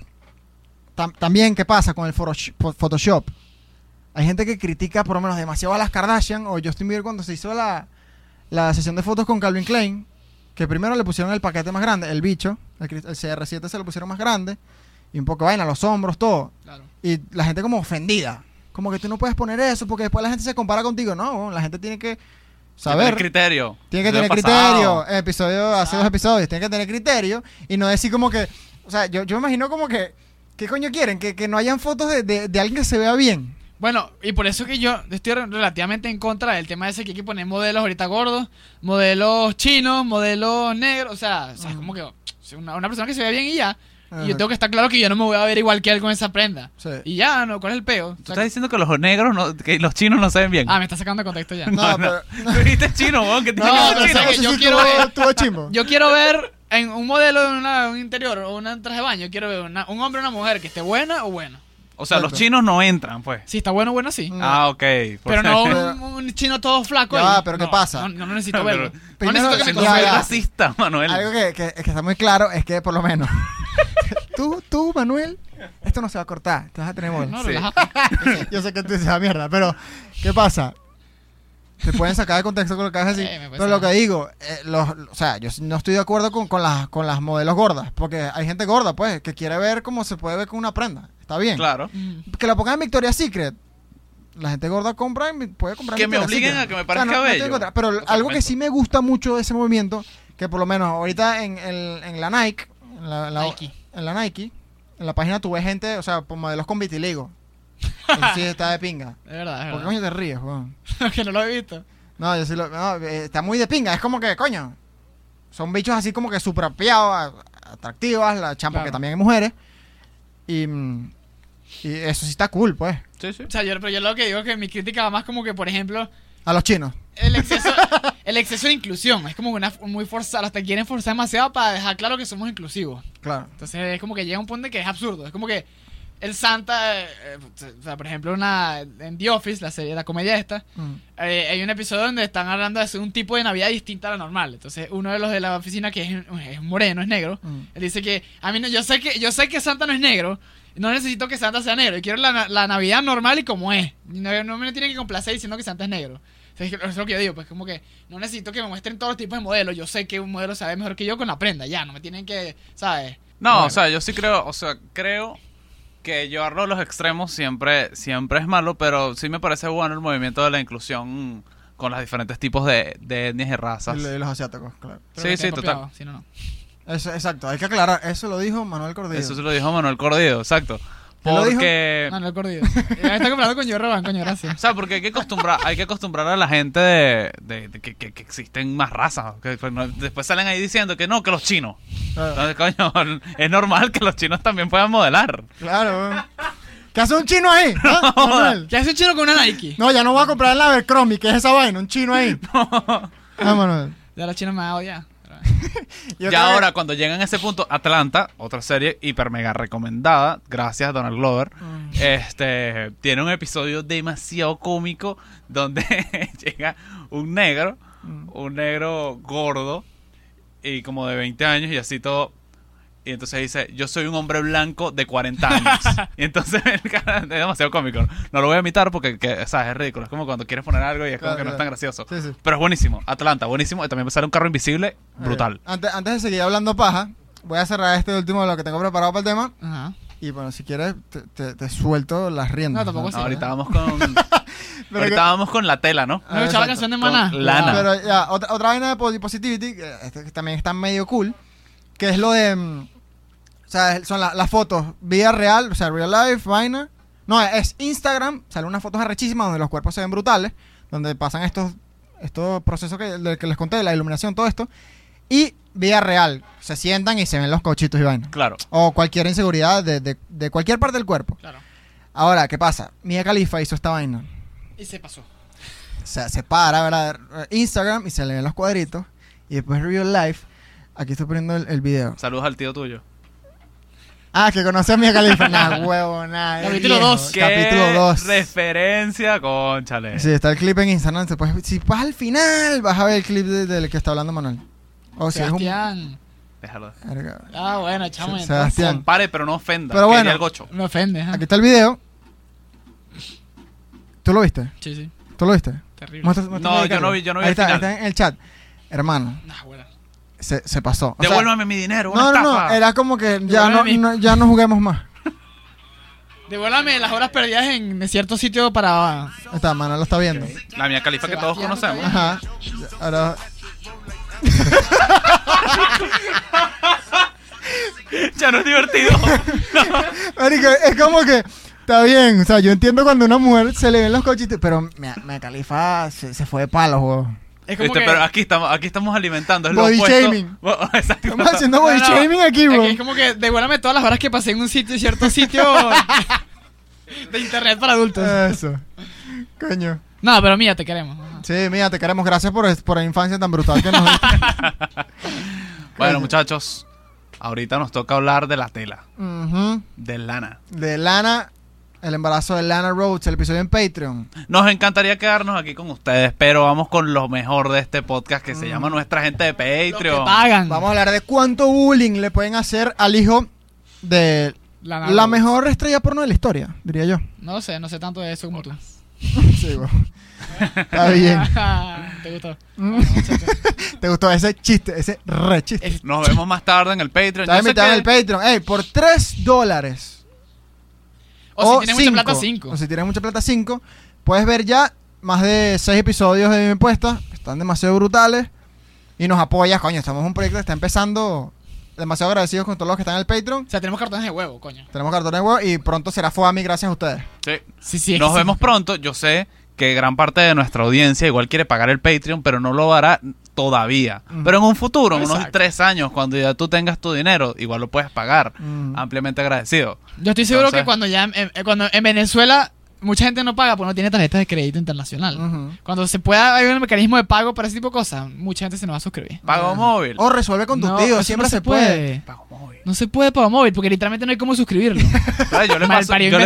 tam- también, ¿qué pasa con el Photoshop? Hay gente que critica por lo menos demasiado a las Kardashian o Justin Bieber cuando se hizo la, la sesión de fotos con Calvin Klein, que primero le pusieron el paquete más grande, el bicho, el, el CR7 se lo pusieron más grande, y un poco de vaina, los hombros, todo. Claro. Y la gente como ofendida. Como que tú no puedes poner eso porque después la gente se compara contigo. No, la gente tiene que saber. Tener criterio. Tiene que tener pasado. criterio. Episodio, hace dos episodios, tiene que tener criterio y no decir como que. O sea, yo, yo me imagino como que. ¿Qué coño quieren? Que, que no hayan fotos de, de, de alguien que se vea bien. Bueno, y por eso que yo estoy re- relativamente en contra del tema ese que hay que poner modelos ahorita gordos, modelos chinos, modelos negros, o sea, o sea, es como que si una, una persona que se vea bien y ya. Y yo tengo que estar claro que yo no me voy a ver igual que él con esa prenda. Sí. Y ya, no, ¿cuál es el peo? O Tú estás diciendo que los negros, no, que los chinos no se ven bien. ah, me está sacando de contexto ya. (laughs) No, pero. (laughs) Tú dijiste chino, weón, que te (laughs) No, pero que yo quiero ver-. Yo quiero ver en un modelo de una- un interior o un traje de baño, quiero ver una- un hombre o una mujer que esté buena o buena. O sea, los chinos no entran, pues. Si está bueno, bueno, sí. Mm. Ah, ok. Pero no Pero- un, un chino todo flaco. Ya ahí. pero ¿qué No, pasa? No, no, no necesito (laughs) Pero- verlo. No Primero, necesito que me Si no Ya, soy ya. racista, (laughs) Manuel. Algo que, que- que está muy claro es que por lo menos. (laughs) tú, tú, Manuel, esto no se va a cortar. Te vas a tener bola. No, Sí. Yo sé que tú dices la mierda, pero ¿qué pasa? Te pueden sacar de contexto con lo que vas a decir. Eh, me puede pero lo que sacar. digo, eh, los, o sea, yo no estoy de acuerdo con, con, las, con las modelos gordas. Porque hay gente gorda, pues, que quiere ver cómo se puede ver con una prenda. Está bien. Claro. Mm. Que la pongan en Victoria's Secret. La gente gorda compra en- puede comprar en Que me obliguen Secret. a que me O sea, parezca no- bello. en contra. Pero Otro algo que sí me gusta mucho de ese movimiento, que por lo menos ahorita en, el- en la Nike, en la, en la- Nike. en la Nike, en la página tú ves gente, o sea, por modelos con vitiligo. Eso (laughs) sí está de pinga. Es verdad, es ¿Por qué coño te ríes, weón? (laughs) que no lo he visto. No, yo sí lo. no, eh, está muy de pinga. Es como que, coño. Son bichos así como que super apiados, atractivas, la champa Claro. que también hay mujeres. Y, mm, y eso sí está cool, pues. Sí, sí. O sea, yo, pero yo lo que digo es que mi crítica va más como que, por ejemplo, A los chinos. el (laughs) exceso, el exceso de inclusión. Es como una muy forzada. Hasta quieren forzar demasiado para dejar claro que somos inclusivos. Claro. Entonces es como que llega un punto en que es absurdo. Es como que el Santa, eh, eh, o sea, por ejemplo, una en The Office, la serie, la comedia esta, Mm. eh, hay un episodio donde están hablando de hacer un tipo de Navidad distinta a la normal. Entonces uno de los de la oficina que es, es moreno, es negro, Mm. él dice que a mí no, yo sé que yo sé que Santa no es negro. No necesito que Santa sea negro. Yo quiero la, la Navidad normal y como es. No, no me tiene que complacer diciendo que Santa es negro. O sea, eso es lo que yo digo, pues como que no necesito que me muestren todos los tipos de modelos. Yo sé que un modelo sabe mejor que yo con la prenda. Ya, no me tienen que, ¿sabes? No, Bueno. o sea, yo sí creo, o sea, creo que llevarlo a los extremos siempre, siempre es malo, pero sí me parece bueno el movimiento de la inclusión con los diferentes tipos de, de etnias y razas. Y los asiáticos, claro. Pero Sí, sí, total. Si no, no. Eso, exacto, hay que aclarar. Eso lo dijo Manuel Cordillo. Eso se lo dijo Manuel Cordillo, exacto. ¿Él lo dijo? Porque... No, no. Ya me está comparando con yo Raban, coño, gracias. O sea, porque hay que acostumbrar, hay que acostumbrar a la gente de, de- de que, que- que existen más razas. Que pues, no- después salen ahí diciendo que no, que los chinos. Claro, Entonces, coño, (laughs) es normal que los chinos también puedan modelar. claro. ¿Qué hace un chino ahí? (laughs) ¿Ah, Manuel? ¿Qué hace un chino con una Nike? No, ya no voy a comprar en la Abercrombie. ¿Qué es esa vaina? Un chino ahí. (laughs) Ah, Manuel. Ya los chinos me han odiado. (laughs) Y que- ahora, cuando llegan a ese punto, Atlanta, otra serie hiper mega recomendada, gracias a Donald Glover, Mm. este tiene un episodio demasiado cómico donde (laughs) llega un negro, Mm. un negro gordo y como de 20 años y así todo. Y entonces dice, yo soy un hombre blanco de 40 años. (laughs) y entonces (laughs) es demasiado cómico. No lo voy a imitar porque que, ¿sabes? es ridículo. Es como cuando quieres poner algo y es como Claro, que no es tan gracioso. Sí, sí. Pero es buenísimo. Atlanta, buenísimo. Y también me sale un carro invisible, brutal. Eh, antes, antes de seguir hablando paja, voy a cerrar este último de lo que tengo preparado para el tema. Ajá. Y bueno, si quieres, te, te- te suelto las riendas. No, tampoco No, sí, ahorita ¿verdad? vamos con. (laughs) Pero ahorita que- vamos con la tela, ¿no? ¿No exacto. la canción de Maná? Lana. Pero ya, otra, otra vaina de positivity, que, este, que también está medio cool, que es lo de. mm, o sea, son la- las fotos, vida real, o sea, real life, vaina. No, es Instagram, salen unas fotos arrechísimas donde los cuerpos se ven brutales, donde pasan estos, estos procesos que, del que les conté, la iluminación, todo esto. Y vida real, se sientan y se ven los cochitos y vaina. Claro. O cualquier inseguridad de, de- de cualquier parte del cuerpo. Claro. Ahora, ¿qué pasa? Mia Khalifa hizo esta vaina. Y se pasó. O sea, se para, ¿verdad? Instagram y se le ven los cuadritos. Y después Real Life. Aquí estoy poniendo el, el video. Saludos al tío tuyo. Ah, que conoce a Mia Khalifa. nah, (laughs) huevo, nada. Capítulo dos. Capítulo 2. referencia, conchale. Sí, está el clip en Instagram. Si vas al final, vas a ver el clip de- del que está hablando Manuel. O si es un. Sebastián. Déjalo. Ah, bueno, chamo. Se-. Sebastián. Compare, pero no ofenda. Pero bueno. diga el gocho. Me ofende. Aquí está el video. ¿Tú lo viste? Sí, sí. ¿Tú lo viste? Terrible. Muestra- muestra No, yo no vi- yo no vi Ahí el está, ahí final. está en el chat. Hermano, Nah, bueno. Se, se pasó. O sea, Devuélvame mi dinero, una no, no, estafa. no, era como que ya no, Devuélvame mi- no- ya no juguemos más. Devuélvame las horas perdidas en cierto sitio para. Está, Manuel lo está viendo. La mía califa que todos conocemos. Ajá. Ahora, (laughs) ya no es divertido. (laughs) marico, es como que está bien, o sea, yo entiendo cuando a una mujer se le ven los cochitos, pero me, me califa se, se fue de palos, weón. Es como Viste, que, pero aquí estamos, aquí estamos alimentando. Es Body lo shaming. (laughs) Exacto. Estamos haciendo body No, no, shaming aquí, es, que weón. es como que devuélvame todas las horas que pasé en un sitio, cierto sitio (laughs) de internet para adultos. Eso. Coño. No, pero mía, te queremos. Ajá. Sí, mira, te queremos. Gracias por, por la infancia tan brutal que nos diste. (laughs) Bueno, muchachos, ahorita nos toca hablar de la tela, de lana. De Lana, el embarazo de Lana Rhodes, el episodio en Patreon. Nos encantaría quedarnos aquí con ustedes, pero vamos con lo mejor de este podcast que se llama Mm. Nuestra Gente de Los que Patreon. pagan. Vamos a hablar de cuánto bullying le pueden hacer al hijo de La, mejor estrella porno de la historia, diría yo. No lo sé, no sé tanto de eso como tú. (laughs) Sí, weón. Está bien. (laughs) ¿Te gustó? (laughs) ¿Te gustó ese chiste? Ese re chiste. Nos vemos más tarde en el Patreon. Está invitado en el Patreon. Ey, por 3 dólares. O, si tienes mucha plata, 5. O si tienes mucha plata, 5. Puedes ver ya más de 6 episodios de mi puesta. Están demasiado brutales. Y nos apoyas, coño. Estamos en un proyecto que está empezando. Demasiado agradecidos con todos los que están en el Patreon. O sea, tenemos cartones de huevo, coño. Tenemos cartones de huevo y pronto será Foami gracias a ustedes. Sí. Sí, sí. Nos vemos sí. pronto. Yo sé que gran parte de nuestra audiencia igual quiere pagar el Patreon, pero no lo hará todavía. Mm. Pero en un futuro, en unos Exacto. tres años, cuando ya tú tengas tu dinero, igual lo puedes pagar. Mm. Ampliamente agradecido. Yo estoy seguro Entonces- que cuando ya en, en- cuando en Venezuela mucha gente no paga porque no tiene tarjetas de crédito internacional. Cuando se pueda hay un mecanismo de pago para ese tipo de cosas, mucha gente se nos va a suscribir. Pago móvil. O resuelve con tu No, Siempre no se puede. Pago móvil. No se puede pago móvil porque literalmente no hay cómo suscribirlo. (laughs) Yo le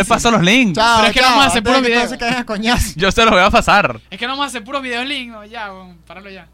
paso, yo los links. Chao, Pero es que no vamos a hacer puros videos. Yo se los voy a pasar. es que no vamos a hacer puros videos link, no, ya, bueno, páralo ya.